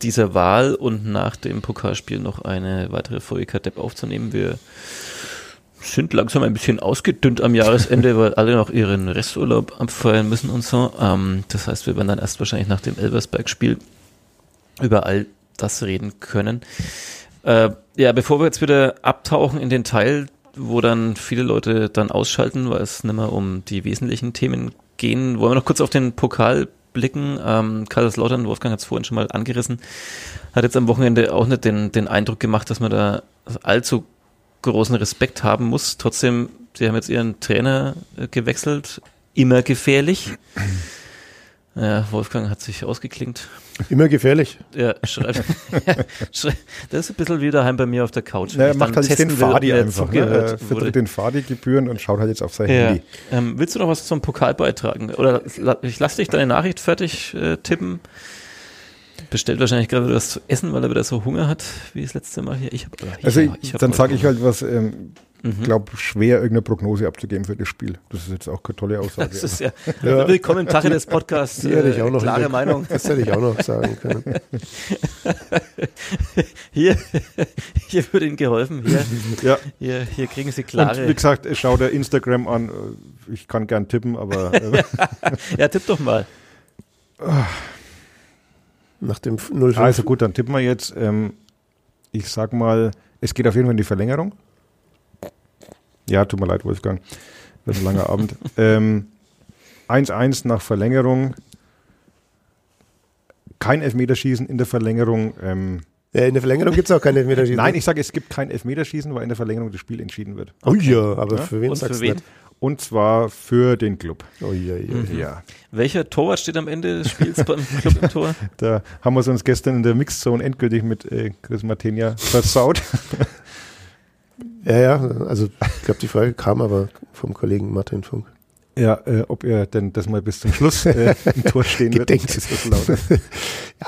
dieser Wahl und nach dem Pokalspiel noch eine weitere Folge Kadepp aufzunehmen. Wir sind langsam ein bisschen ausgedünnt am Jahresende, weil alle noch ihren Resturlaub abfeiern müssen und so. Ähm, das heißt, wir werden dann erst wahrscheinlich nach dem Elversberg-Spiel über all das reden können. Äh, ja, bevor wir jetzt wieder abtauchen in den Teil, wo dann viele Leute dann ausschalten, weil es nicht mehr um die wesentlichen Themen gehen, wollen wir noch kurz auf den Pokal blicken. Ähm, Kaiserslautern, Wolfgang hat es vorhin schon mal angerissen, hat jetzt am Wochenende auch nicht den, den Eindruck gemacht, dass man da allzu großen Respekt haben muss. Trotzdem, sie haben jetzt ihren Trainer äh, gewechselt, immer gefährlich. Ja, Wolfgang hat sich ausgeklinkt. Immer gefährlich. Ja, schreibt. Schrei- das ist ein bisschen wie daheim bei mir auf der Couch. Ja, wenn er ich macht halt den testen will, ob Fadi einfach. Ne? Er vertritt den Fadi-Gebühren und schaut halt jetzt auf sein Ja. Handy. Ähm, willst du noch was zum Pokal beitragen? Oder ich lass dich deine Nachricht fertig äh, tippen. Bestellt wahrscheinlich gerade was zu essen, weil er wieder so Hunger hat, wie das letzte Mal hier. Ich hab, ich, Also ja, ich hab dann sage ich halt was, ähm, Mhm. glaube schwer irgendeine Prognose abzugeben für das Spiel. Das ist jetzt auch keine tolle Aussage. Das ist ja, Ja. willkommen im Tache des Podcasts. Die hätte ich auch noch klare Meinung. Das hätte ich auch noch sagen können. Hier, hier wird Ihnen geholfen. Hier, ja. hier, hier kriegen Sie Und klare. wie gesagt, schau der Instagram an. Ich kann gern tippen, aber äh, Ja, tipp doch mal. Nach dem 0 also gut, dann tippen wir jetzt. Ähm, ich sag mal, es geht auf jeden Fall in die Verlängerung. Ja, tut mir leid, Wolfgang. Wird ein langer Abend. Ähm, 1-1 nach Verlängerung. Kein Elfmeterschießen in der Verlängerung. Ähm, Ja, in der Verlängerung gibt es auch keine Elfmeterschießen. nein, ich sage, es gibt kein Elfmeterschießen, weil in der Verlängerung das Spiel entschieden wird. Oh ja, aber Ja. für wen Und sagst du? Und zwar für den Club. das? Oh ja, ja. Mhm. Ja. Welcher Torwart steht am Ende des Spiels beim Club im Tor? Da haben wir es uns gestern in der Mixzone endgültig mit äh, Chris Martenia versaut. Ja, ja, also ich glaube, die Frage kam aber vom Kollegen Martin Funk. Ja, äh, ob er denn das mal bis zum Schluss äh, im Tor stehen wird. Gedenkt. Ist das lauter.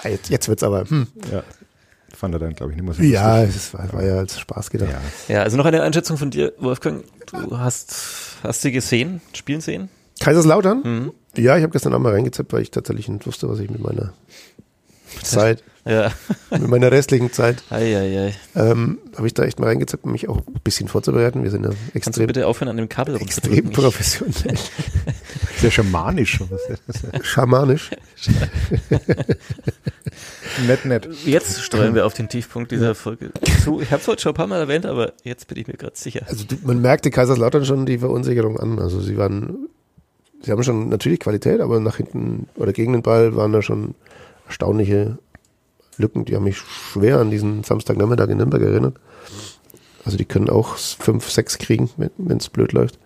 Ja, jetzt, jetzt wird's aber. Hm. Ja. Fand er dann, glaube ich, nicht mehr so Ja, es war, war ja als Spaß gedacht. Ja. Ja, also noch eine Einschätzung von dir, Wolfgang. Du hast, hast sie gesehen, spielen sehen? Kaiserslautern? Mhm. Ja, ich habe gestern auch mal reingezippt, weil ich tatsächlich nicht wusste, was ich mit meiner Zeit, Ja. mit meiner restlichen Zeit, ähm, habe ich da echt mal reingezippt, um mich auch ein bisschen vorzubereiten. Wir sind ja Kannst du extrem, bitte aufhören, an dem Kabel extrem professionell, Sehr schamanisch. Schamanisch. nett, nett. Jetzt streuen wir auf den Tiefpunkt dieser Folge zu. Ich habe es heute schon ein paar Mal erwähnt, aber jetzt bin ich mir gerade sicher. Also man merkte Kaiserslautern schon die Verunsicherung an. Also sie waren, sie haben schon natürlich Qualität, aber nach hinten oder gegen den Ball waren da schon erstaunliche Lücken. Die haben mich schwer an diesen Samstagnachmittag in Nürnberg erinnert. Also die können auch fünf, sechs kriegen, wenn es blöd läuft.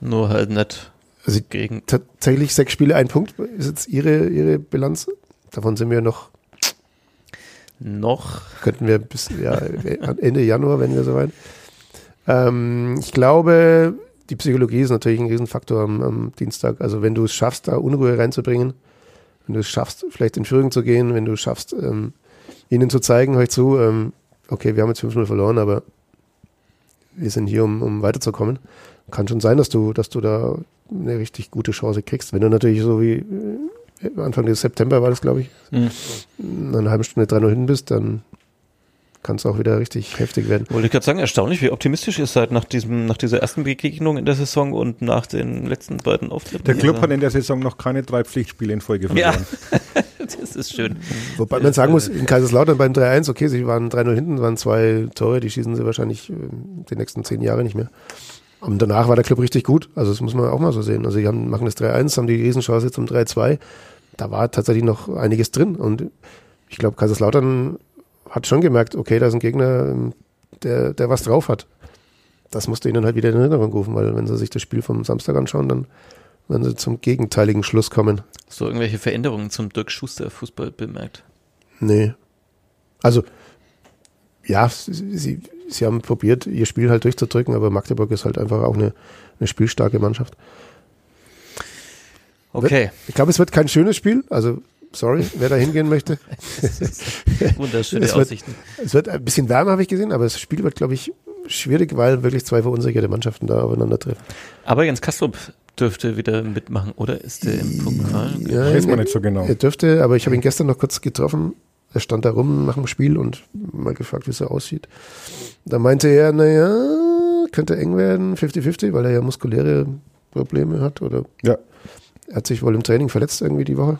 Nur halt nicht Also gegen. tatsächlich sechs Spiele, ein Punkt ist jetzt ihre, ihre Bilanz. Davon sind wir noch, Noch. könnten wir bis ja, Ende Januar, wenn wir soweit. Ähm, ich glaube, die Psychologie ist natürlich ein Riesenfaktor am, am Dienstag. Also wenn du es schaffst, da Unruhe reinzubringen, wenn du es schaffst, vielleicht in Führung zu gehen, wenn du es schaffst, ähm, ihnen zu zeigen, euch zu, ähm, okay, wir haben jetzt 5-0 verloren, aber wir sind hier, um, um weiterzukommen. Kann schon sein, dass du, dass du da eine richtig gute Chance kriegst. Wenn du natürlich so wie äh, Anfang des September war das, glaube ich, Mhm. in einer halben Stunde 3-0 hin bist, dann kann es auch wieder richtig heftig werden. Wollte ich gerade sagen, erstaunlich, wie optimistisch ihr seid nach, diesem, nach dieser ersten Begegnung in der Saison und nach den letzten beiden Auftritten. Der Club Also, hat in der Saison noch keine drei Pflichtspiele in Folge Ja, verloren. das ist schön. Wobei man sagen muss, in Kaiserslautern beim 3-1, okay, sie waren 3-0 hinten, waren zwei Tore, die schießen sie wahrscheinlich äh, die nächsten zehn Jahre nicht mehr. Und danach war der Club richtig gut. Also das muss man auch mal so sehen. Also die haben, machen das 3-1, haben die Riesenchance zum 3-2. Da war tatsächlich noch einiges drin. Und ich glaube, Kaiserslautern hat schon gemerkt, okay, da ist ein Gegner, ähm, der, der was drauf hat. Das musste ihnen halt wieder in Erinnerung rufen, weil wenn sie sich das Spiel vom Samstag anschauen, dann werden sie zum gegenteiligen Schluss kommen. So irgendwelche Veränderungen zum Dirk Schuster Fußball bemerkt. Nee. Also, ja, sie, sie, sie haben probiert, ihr Spiel halt durchzudrücken, aber Magdeburg ist halt einfach auch eine, eine spielstarke Mannschaft. Okay, Ich glaube, es wird kein schönes Spiel. Also, sorry, wer da hingehen möchte. wunderschöne Es wird- Aussichten. Es wird ein bisschen wärmer, habe ich gesehen, aber das Spiel wird, glaube ich, schwierig, weil wirklich zwei verunsicherte Mannschaften da aufeinandertreffen. Aber Jens Kastrup dürfte wieder mitmachen, oder? Ist der im Pokal? Ja, Weiß man nicht so genau. Er dürfte, aber ich habe ihn gestern noch kurz getroffen. Er stand da rum nach dem Spiel und mal gefragt, wie es so aussieht. Da meinte er, naja, könnte eng werden, 50-50, weil er ja muskuläre Probleme hat. Oder Ja. er hat sich wohl im Training verletzt irgendwie die Woche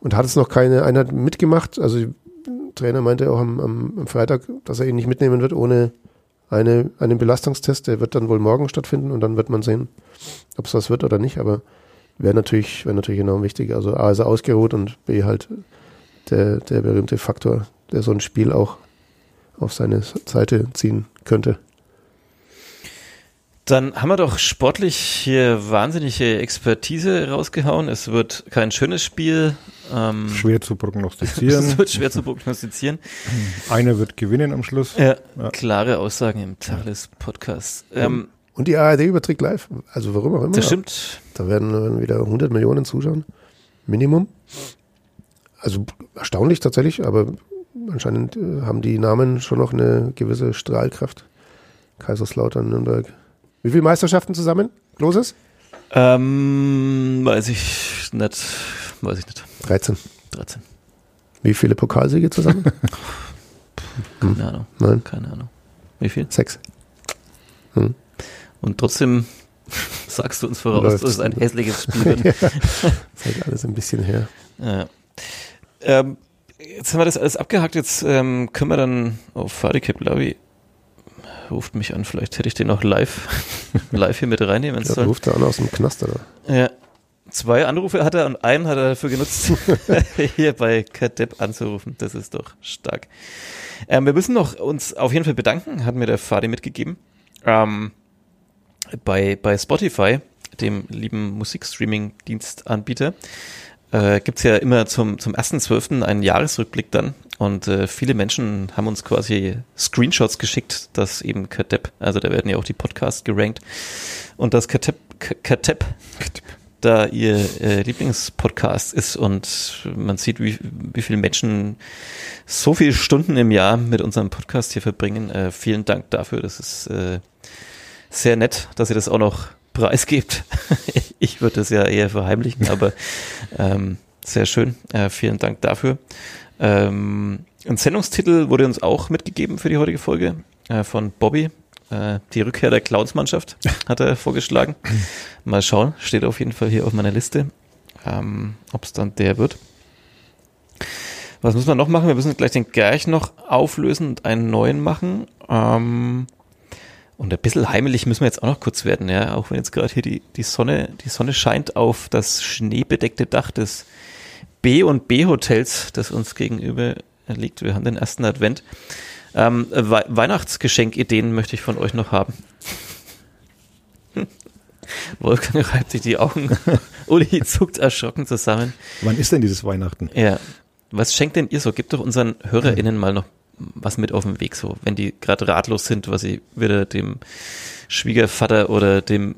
und hat es noch keine Einheit mitgemacht. Also Trainer meinte auch am, am, am Freitag, dass er ihn nicht mitnehmen wird ohne eine, einen Belastungstest. Der wird dann wohl morgen stattfinden und dann wird man sehen, ob es was wird oder nicht. Aber wäre natürlich, wäre natürlich enorm wichtig. Also A ist er ausgeruht und B halt der, der berühmte Faktor, der so ein Spiel auch auf seine Seite ziehen könnte. Dann haben wir doch sportlich hier wahnsinnige Expertise rausgehauen. Es wird kein schönes Spiel. Ähm, Schwer zu prognostizieren. wird schwer zu prognostizieren. Einer wird gewinnen am Schluss. Ja, Ja. klare Aussagen im Tacheles Podcast. Ähm, Und die ARD überträgt live. Also warum auch immer. das stimmt. Da werden wieder 100 Millionen zuschauen. Minimum. Also erstaunlich tatsächlich, aber anscheinend äh, haben die Namen schon noch eine gewisse Strahlkraft. Kaiserslautern, Nürnberg. Wie viele Meisterschaften zusammen? Kloses? Ähm, weiß ich nicht. Weiß ich nicht. 13. 13. Wie viele Pokalsiege zusammen? Keine Ahnung. Nein, Keine Ahnung. Wie viel? sechs. Und trotzdem sagst du uns voraus, Läuft's. dass es ein hässliches Spiel wird. Das ist halt alles ein bisschen her. Ja. Ähm, jetzt haben wir das alles abgehakt. Jetzt ähm, können wir dann auf Fadicap, glaube ich, ruft mich an. Vielleicht hätte ich den noch live, live hier mit reinnehmen Der sollen. ruft da an aus dem Knaster. Da. Ja. Zwei Anrufe hat er und einen hat er dafür genutzt, hier bei Kadepp anzurufen. Das ist doch stark. Ähm, wir müssen noch uns auf jeden Fall bedanken, hat mir der Fadi mitgegeben. Ähm, bei, bei Spotify, dem lieben Musikstreaming-Dienstanbieter, äh, gibt's ja immer zum, zum 1.12. einen Jahresrückblick dann. Und äh, viele Menschen haben uns quasi Screenshots geschickt, dass eben Kadepp, also da werden ja auch die Podcasts gerankt, und dass Kadepp, Kadepp da ihr äh, Lieblingspodcast ist und man sieht, wie, wie viele Menschen so viele Stunden im Jahr mit unserem Podcast hier verbringen. Äh, vielen Dank dafür. Das ist äh, sehr nett, dass ihr das auch noch preisgebt. ich würde das ja eher verheimlichen, aber ähm, sehr schön. Äh, vielen Dank dafür. Ähm, ein Sendungstitel wurde uns auch mitgegeben für die heutige Folge äh, von Bobby. Äh, die Rückkehr der Clowns-Mannschaft hat er vorgeschlagen. Mal schauen, steht auf jeden Fall hier auf meiner Liste, ähm, ob es dann der wird. Was müssen wir noch machen? Wir müssen gleich den Gerch noch auflösen und einen neuen machen. Ähm, und ein bisschen heimelig müssen wir jetzt auch noch kurz werden, ja, auch wenn jetzt gerade hier die, die Sonne, die Sonne scheint auf das schneebedeckte Dach des B und B Hotels, das uns gegenüber liegt. Wir haben den ersten Advent. Ähm, We Weihnachtsgeschenkideen möchte ich von euch noch haben. Wolfgang reibt sich die Augen. Uli zuckt erschrocken zusammen. Wann ist denn dieses Weihnachten? Ja. Was schenkt denn ihr so? Gebt doch unseren HörerInnen mal noch was mit auf den Weg, so, wenn die gerade ratlos sind, was sie wieder dem Schwiegervater oder dem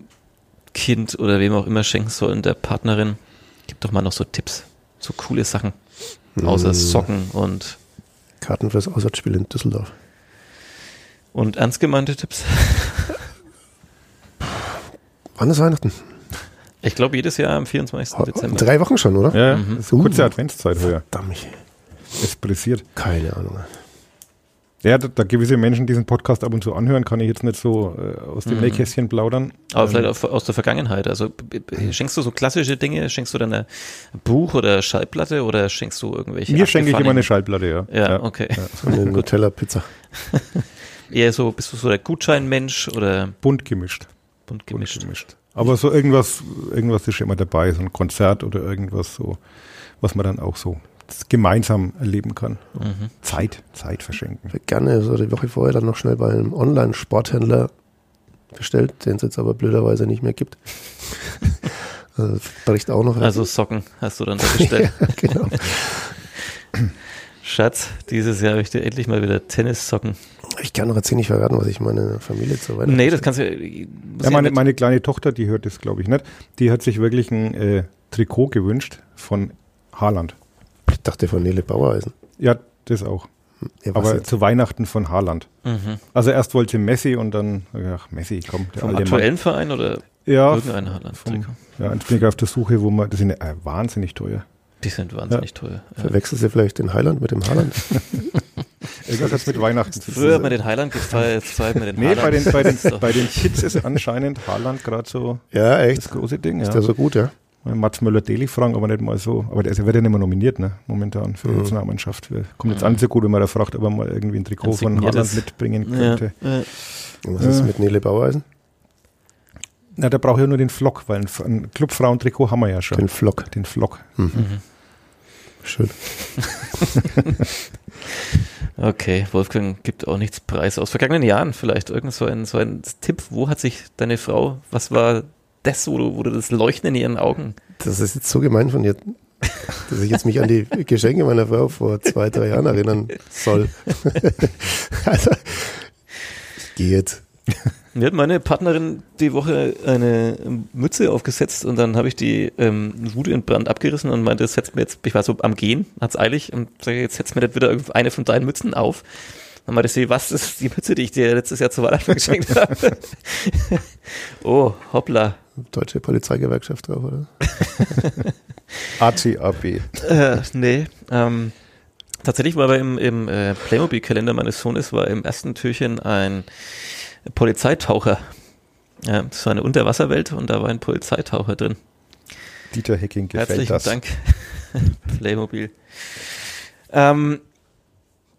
Kind oder wem auch immer schenken sollen, der Partnerin. Gebt doch mal noch so Tipps. So coole Sachen. Außer Hm. Socken und, Karten fürs Auswärtsspiel in Düsseldorf. und ernst gemeinte Tipps. Wann ist Weihnachten? Ich glaube, jedes Jahr am 24. Oh, Dezember. drei Wochen schon, oder? Ja, Mhm. das ist eine kurze Adventszeit heuer. Verdammt. Es pressiert. Keine Ahnung. Ja, da, da gewisse Menschen diesen Podcast ab und zu anhören, kann ich jetzt nicht so äh, aus dem Mhm. Nähkästchen plaudern. Aber Ähm, vielleicht auch aus der Vergangenheit. Also schenkst du so klassische Dinge? Schenkst du dann ein Buch oder Schallplatte oder schenkst du irgendwelche? Mir schenke ich immer eine Schallplatte, ja. Ja, okay. So eine Nutella-Pizza. Eher so, bist du so der Gutscheinmensch oder Bunt gemischt. bunt Bunt gemischt? gemischt. Aber so irgendwas, irgendwas ist immer dabei, so ein Konzert oder irgendwas so, was man dann auch so gemeinsam erleben kann. Mhm. Zeit, Zeit verschenken. Gerne so die Woche vorher dann noch schnell bei einem Online-Sporthändler bestellt, den es jetzt aber blöderweise nicht mehr gibt. also bricht auch noch. Also Socken hast du dann da bestellt. ja, genau. Schatz, dieses Jahr habe ich dir endlich mal wieder Tennissocken. Ich kann noch jetzt nicht verraten, was ich meiner Familie zu Weihnachten Nee, das kannst du. muss Ja, meine, meine kleine Tochter, die hört das, glaube ich, nicht. Die hat sich wirklich ein äh, Trikot gewünscht von Haaland. Ich dachte von Nele Bauereisen. Ja, das auch. Ja, Aber jetzt? zu Weihnachten von Haaland. Mhm. Also erst wollte sie Messi und dann, ach, Messi, komm, der Vom aktuellen Verein oder. Ja, irgendein vom, Haaland-Trikot? ja, jetzt bin ich auf der Suche, wo man, das sind äh, wahnsinnig teuer. Die sind wahnsinnig teuer. Ja. Verwechselst du vielleicht den Highland mit dem Haaland? Irgendwas hat mit Weihnachten zu Früher hat tun. man den Highland gefeiert, jetzt zahlt man den Nee, bei den, bei, den, bei den Kids ist anscheinend Haaland gerade so ja, echt? das große Ding. Ist Ja. der so gut, ja? Mats Möller-Deli fragen, aber nicht mal so. Aber der wird ja nicht mehr nominiert, ne? Momentan für die Mhm. Nationalmannschaft. Kommt jetzt an so gut, wenn man da fragt, ob er mal irgendwie ein Trikot von. Haaland mitbringen ja, könnte. ja. Und was ist mit Nele Bauereisen? Na, der braucht ja nur den Flock, weil ein, ein Clubfrauentrikot haben wir ja schon. Den Flock. Den Flock. Mhm. Mhm. Schön. Okay, Wolfgang gibt auch nichts preis. Aus vergangenen Jahren vielleicht irgend so ein, so ein Tipp. Wo hat sich deine Frau, was war das, wo du, wo du das Leuchten in ihren Augen? Das ist jetzt so gemein von dir, dass ich jetzt mich an die Geschenke meiner Frau vor zwei, drei Jahren erinnern soll. also, ich gehe jetzt. Mir hat meine Partnerin die Woche eine Mütze aufgesetzt und dann habe ich die ähm, Wut in Brand abgerissen und meinte, setz mir jetzt, ich war so am Gehen, hat's eilig und sage, jetzt setz mir nicht wieder eine von deinen Mützen auf. Dann meinte sie, was ist die Mütze, die ich dir letztes Jahr zu Weihnachten geschenkt habe? oh, hoppla. Deutsche Polizeigewerkschaft drauf, oder? ACAB. Äh, nee, ähm, tatsächlich war aber im, im äh, Playmobil-Kalender meines Sohnes war im ersten Türchen ein Polizeitaucher. Ja, das war eine Unterwasserwelt und da war ein Polizeitaucher drin. Dieter Hecking gefällt Herzlichen das. Dank, Playmobil. Ähm,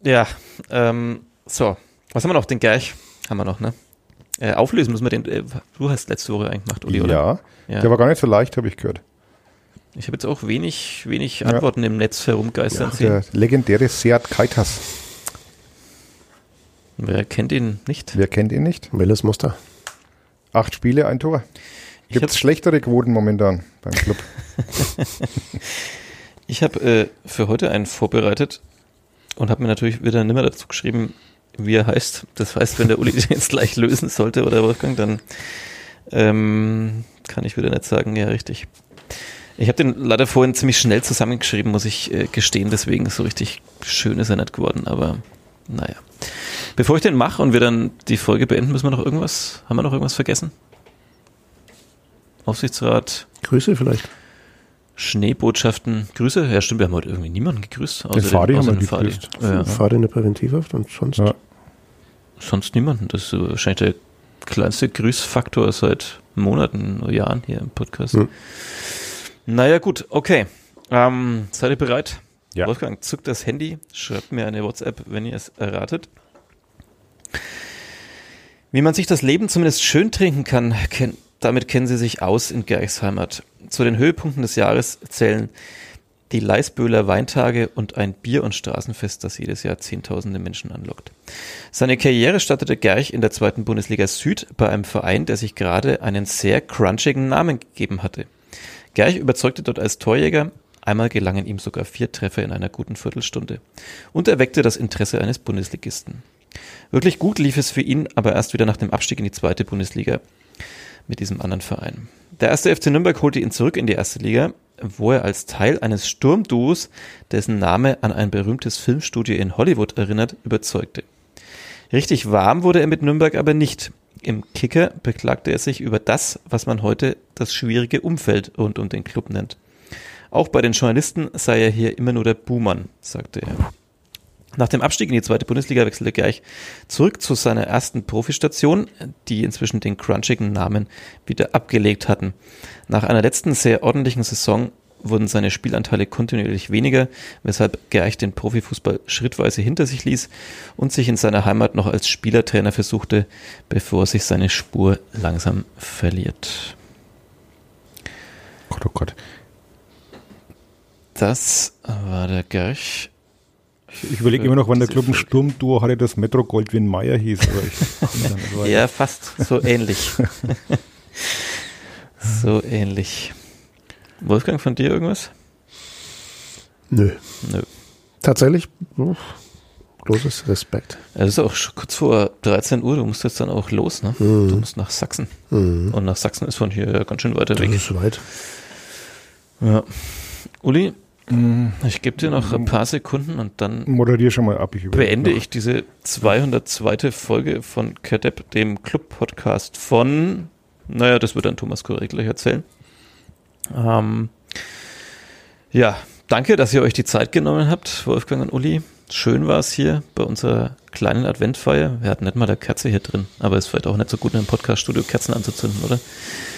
ja, ähm, so, was haben wir noch? Den Gerch haben wir noch, ne? Äh, auflösen müssen wir den, äh, du hast letzte Woche eigentlich gemacht, Uli, oder? Ja, Ja. der war gar nicht so leicht, habe ich gehört. Ich habe jetzt auch wenig, wenig Ja. Antworten im Netz herumgeistern sehen. Der legendäre Seat Kaitas. Wer kennt ihn nicht? Wer kennt ihn nicht? Welches Muster? Acht Spiele, ein Tor. Gibt es schlechtere Quoten momentan beim Club? Ich habe äh, für heute einen vorbereitet und habe mir natürlich wieder nimmer dazu geschrieben, wie er heißt. Das heißt, wenn der Uli den jetzt gleich lösen sollte oder Wolfgang, dann ähm, kann ich wieder nicht sagen, ja, richtig. Ich habe den leider vorhin ziemlich schnell zusammengeschrieben, muss ich äh, gestehen, deswegen so richtig schön ist er nicht geworden, aber naja. Bevor ich den mache und wir dann die Folge beenden, müssen wir noch irgendwas, haben wir noch irgendwas vergessen? Aufsichtsrat, Grüße vielleicht. Schneebotschaften, Grüße. Ja, stimmt, wir haben heute irgendwie niemanden gegrüßt. Den Fadi haben wir Fadi. gegrüßt. Ja, Fahrt in der Präventivhaft und sonst. Ja. sonst niemanden. Das ist wahrscheinlich der kleinste Grüßfaktor seit Monaten oder Jahren hier im Podcast. Hm. Naja, gut, okay. Ähm, seid ihr bereit? Ja. Wolfgang, zückt das Handy, schreibt mir eine WhatsApp, wenn ihr es erratet. Wie man sich das Leben zumindest schön trinken kann, ken damit kennen sie sich aus in Gerchsheimat. Zu den Höhepunkten des Jahres zählen die Leisböhler Weintage und ein Bier- und Straßenfest, das jedes Jahr Zehntausende Menschen anlockt. Seine Karriere startete Gerch in der zweiten Bundesliga Süd bei einem Verein, der sich gerade einen sehr crunchigen Namen gegeben hatte. Gerch überzeugte dort als Torjäger, einmal gelangen ihm sogar vier Treffer in einer guten Viertelstunde und erweckte das Interesse eines Bundesligisten. Wirklich gut lief es für ihn, aber erst wieder nach dem Abstieg in die zweite Bundesliga mit diesem anderen Verein. Der erste FC Nürnberg holte ihn zurück in die erste Liga, wo er als Teil eines Sturmduos, dessen Name an ein berühmtes Filmstudio in Hollywood erinnert, überzeugte. Richtig warm wurde er mit Nürnberg aber nicht. Im Kicker beklagte er sich über das, was man heute das schwierige Umfeld rund um den Club nennt. Auch bei den Journalisten sei er hier immer nur der Buhmann, sagte er. Nach dem Abstieg in die zweite Bundesliga wechselte Gerch zurück zu seiner ersten Profistation, die inzwischen den crunchigen Namen wieder abgelegt hatten. Nach einer letzten sehr ordentlichen Saison wurden seine Spielanteile kontinuierlich weniger, weshalb Gerch den Profifußball schrittweise hinter sich ließ und sich in seiner Heimat noch als Spielertrainer versuchte, bevor sich seine Spur langsam verliert. Gott, oh Gott. Das war der Gerch. Ich überlege immer noch, wann der Club ein Folge. Sturmduo hatte, das Metro Goldwyn Mayer hieß. Aber ich. Ja, fast so ähnlich. so ähnlich. Wolfgang, von dir irgendwas? Nö. Nö. Tatsächlich, uff, großes Respekt. Es ist auch schon kurz vor 13 Uhr, du musst jetzt dann auch los, ne? Du musst nach Sachsen. Mhm. Und nach Sachsen ist von hier ganz schön weiter Das weg. ist weit. Ja. Uli, ich gebe dir noch ein paar Sekunden und dann Moderier schon mal ab. Ich beende noch. ich diese 202. Folge von Kadepp, dem Club-Podcast von, naja, das wird dann Thomas Korek gleich erzählen. Ähm, ja, danke, dass ihr euch die Zeit genommen habt, Wolfgang und Uli. Schön war es hier bei unserer kleinen Adventfeier. Wir hatten nicht mal eine Kerze hier drin, aber es ist vielleicht auch nicht so gut, in einem Podcast-Studio Kerzen anzuzünden, oder?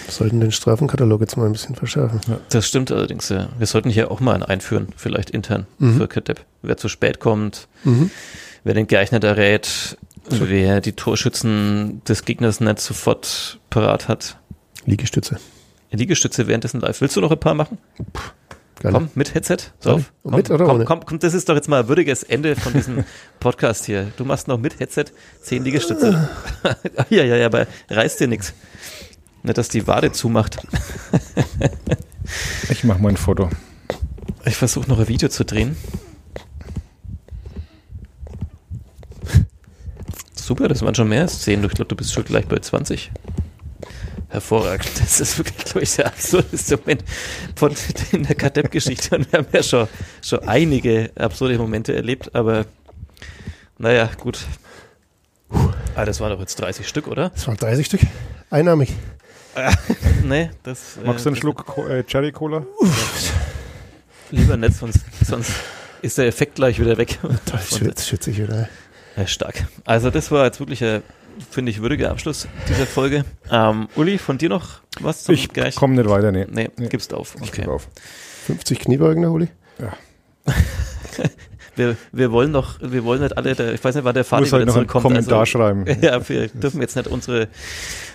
Wir sollten den Strafenkatalog jetzt mal ein bisschen verschärfen. Das stimmt allerdings, ja. Wir sollten hier auch mal einen einführen, vielleicht intern Mhm. für Kadepp. Wer zu spät kommt, Mhm. wer den Geeichnet errät, wer die Torschützen des Gegners nicht sofort parat hat. Liegestütze. Liegestütze währenddessen live. Willst du noch ein paar machen? Gerne. Komm, mit Headset. Drauf. Komm, Mit oder komm, ohne? komm, komm, das ist doch jetzt mal ein würdiges Ende von diesem Podcast hier. Du machst noch mit Headset 10 Liegestütze. ja, ja, ja, aber reißt dir nichts. Nicht, dass die Wade zumacht. Ich mache mal ein Foto. Ich versuche noch ein Video zu drehen. Super, das waren schon mehr als 10. Ich glaube, du bist schon gleich bei 20. Hervorragend. Das ist wirklich, glaube ich, der absurdeste Moment von in der Kadepp-Geschichte. Und wir haben ja schon, schon einige absurde Momente erlebt, aber naja, gut. Ah, das waren doch jetzt 30 Stück, oder? Das waren 30 Stück. Einnahmig. Nee, das. Magst du äh, einen Schluck Co äh, Cherry Cola? Lieber nicht, sonst, sonst ist der Effekt gleich wieder weg. Das schwitzt, schwitze ich wieder. Ja, stark. Also das war jetzt wirklich ein, finde ich, würdiger Abschluss dieser Folge. Ähm, Uli, von dir noch was zum Ich komme nicht weiter, nee. Nee, Nee. gibst auf. Ich Okay. gebe auf. 50 Kniebeugen, Uli? Wir, wir wollen doch, wir wollen nicht alle, der, ich weiß nicht, wann der musst halt wieder noch einen zurückkommt. Kommentar also, schreiben. Ja, wir dürfen jetzt nicht unsere,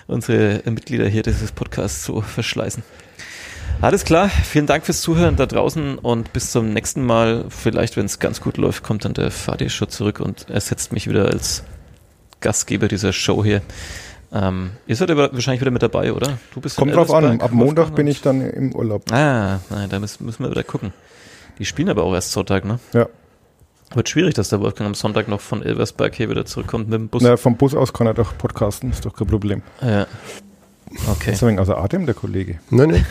unsere Mitglieder hier dieses Podcasts so verschleißen. Alles klar, vielen Dank fürs Zuhören da draußen und bis zum nächsten Mal. Vielleicht, wenn es ganz gut läuft, kommt dann der Fadi schon zurück und ersetzt mich wieder als Gastgeber dieser Show hier. Ähm, ihr seid aber wahrscheinlich wieder mit dabei, oder? Du bist Kommt drauf an. Ab Montag bin ich dann im Urlaub. Ah, nein, da müssen, müssen wir wieder gucken. Die spielen aber auch erst Sonntag, ne? Ja. Wird schwierig, dass der Wolfgang am Sonntag noch von Elversberg hier wieder zurückkommt mit dem Bus. Na, vom Bus aus kann er doch podcasten, ist doch kein Problem. Ja. Okay. Ist ein wenig außer Atem, der Kollege. Nein, nein.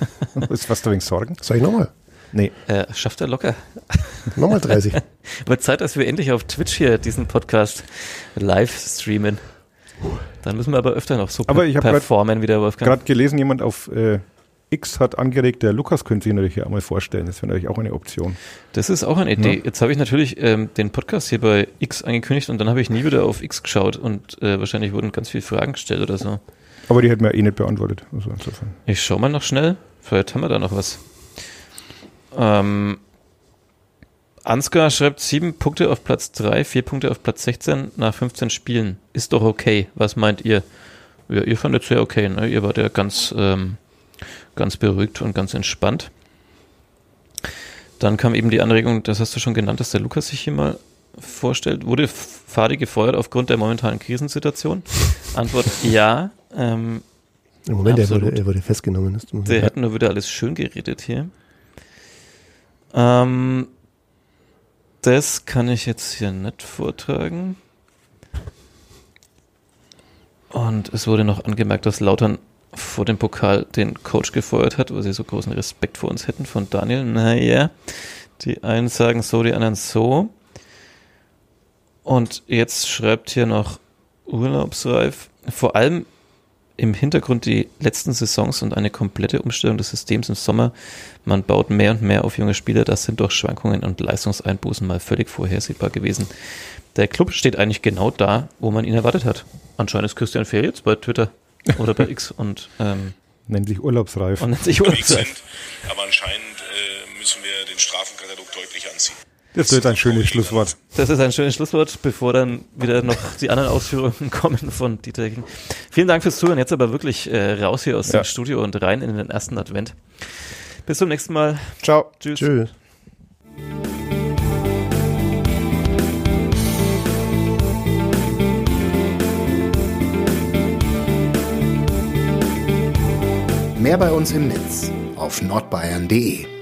Ist was da wegen Sorgen? Sag ich nochmal. Nee. Äh, schafft er locker. Nochmal 30. Wird Zeit, dass wir endlich auf Twitch hier diesen Podcast live streamen. Dann müssen wir aber öfter noch so Aber ich grad- performen wie der Wolfgang. Gerade gelesen, jemand auf äh, X hat angeregt, der Lukas könnte sich natürlich hier einmal vorstellen. Das wäre natürlich auch eine Option. Das ist auch eine Idee. Ja. Jetzt habe ich natürlich ähm, den Podcast hier bei X angekündigt und dann habe ich nie wieder auf X geschaut und äh, wahrscheinlich wurden ganz viele Fragen gestellt oder so. Aber die hätten wir eh nicht beantwortet. Also insofern. Ich schau mal noch schnell. Vielleicht haben wir da noch was. Ähm, Ansgar schreibt sieben Punkte auf Platz 3, vier Punkte auf Platz 16 nach 15 Spielen. Ist doch okay. Was meint ihr? Ja, ihr fandet es ja okay, ne? Ihr wart ja ganz, ähm, ganz beruhigt und ganz entspannt. Dann kam eben die Anregung, das hast du schon genannt, dass der Lukas sich hier mal vorstellt. Wurde Fadi gefeuert aufgrund der momentanen Krisensituation? Antwort ja. Ähm, Im Moment, er wurde, er wurde festgenommen. Der man- hat nur wieder alles schön geredet hier. Ähm, das kann ich jetzt hier nicht vortragen. Und es wurde noch angemerkt, dass Lautern vor dem Pokal den Coach gefeuert hat, weil sie so großen Respekt vor uns hätten von Daniel. Naja, die einen sagen so, die anderen so. Und jetzt schreibt hier noch Urlaubsreif. Vor allem im Hintergrund die letzten Saisons und eine komplette Umstellung des Systems im Sommer. Man baut mehr und mehr auf junge Spieler. Das sind durch Schwankungen und Leistungseinbußen mal völlig vorhersehbar gewesen. Der Club steht eigentlich genau da, wo man ihn erwartet hat. Anscheinend ist Christian Fehr jetzt bei Twitter oder bei X und, ähm, Nennt sich Urlaubsreif. und nennt sich. Urlaubsreif. Aber anscheinend äh, müssen wir den Strafenkatalog deutlich anziehen. Das wird ein schönes Schlusswort. Das ist ein schönes Schlusswort, bevor dann wieder noch die anderen Ausführungen kommen von Dieter. Vielen Dank fürs Zuhören. Jetzt aber wirklich äh, raus hier aus Ja. dem Studio und rein in den ersten Advent. Bis zum nächsten Mal. Ciao. Tschüss. Tschüss. Mehr bei uns im Netz auf nordbayern.de.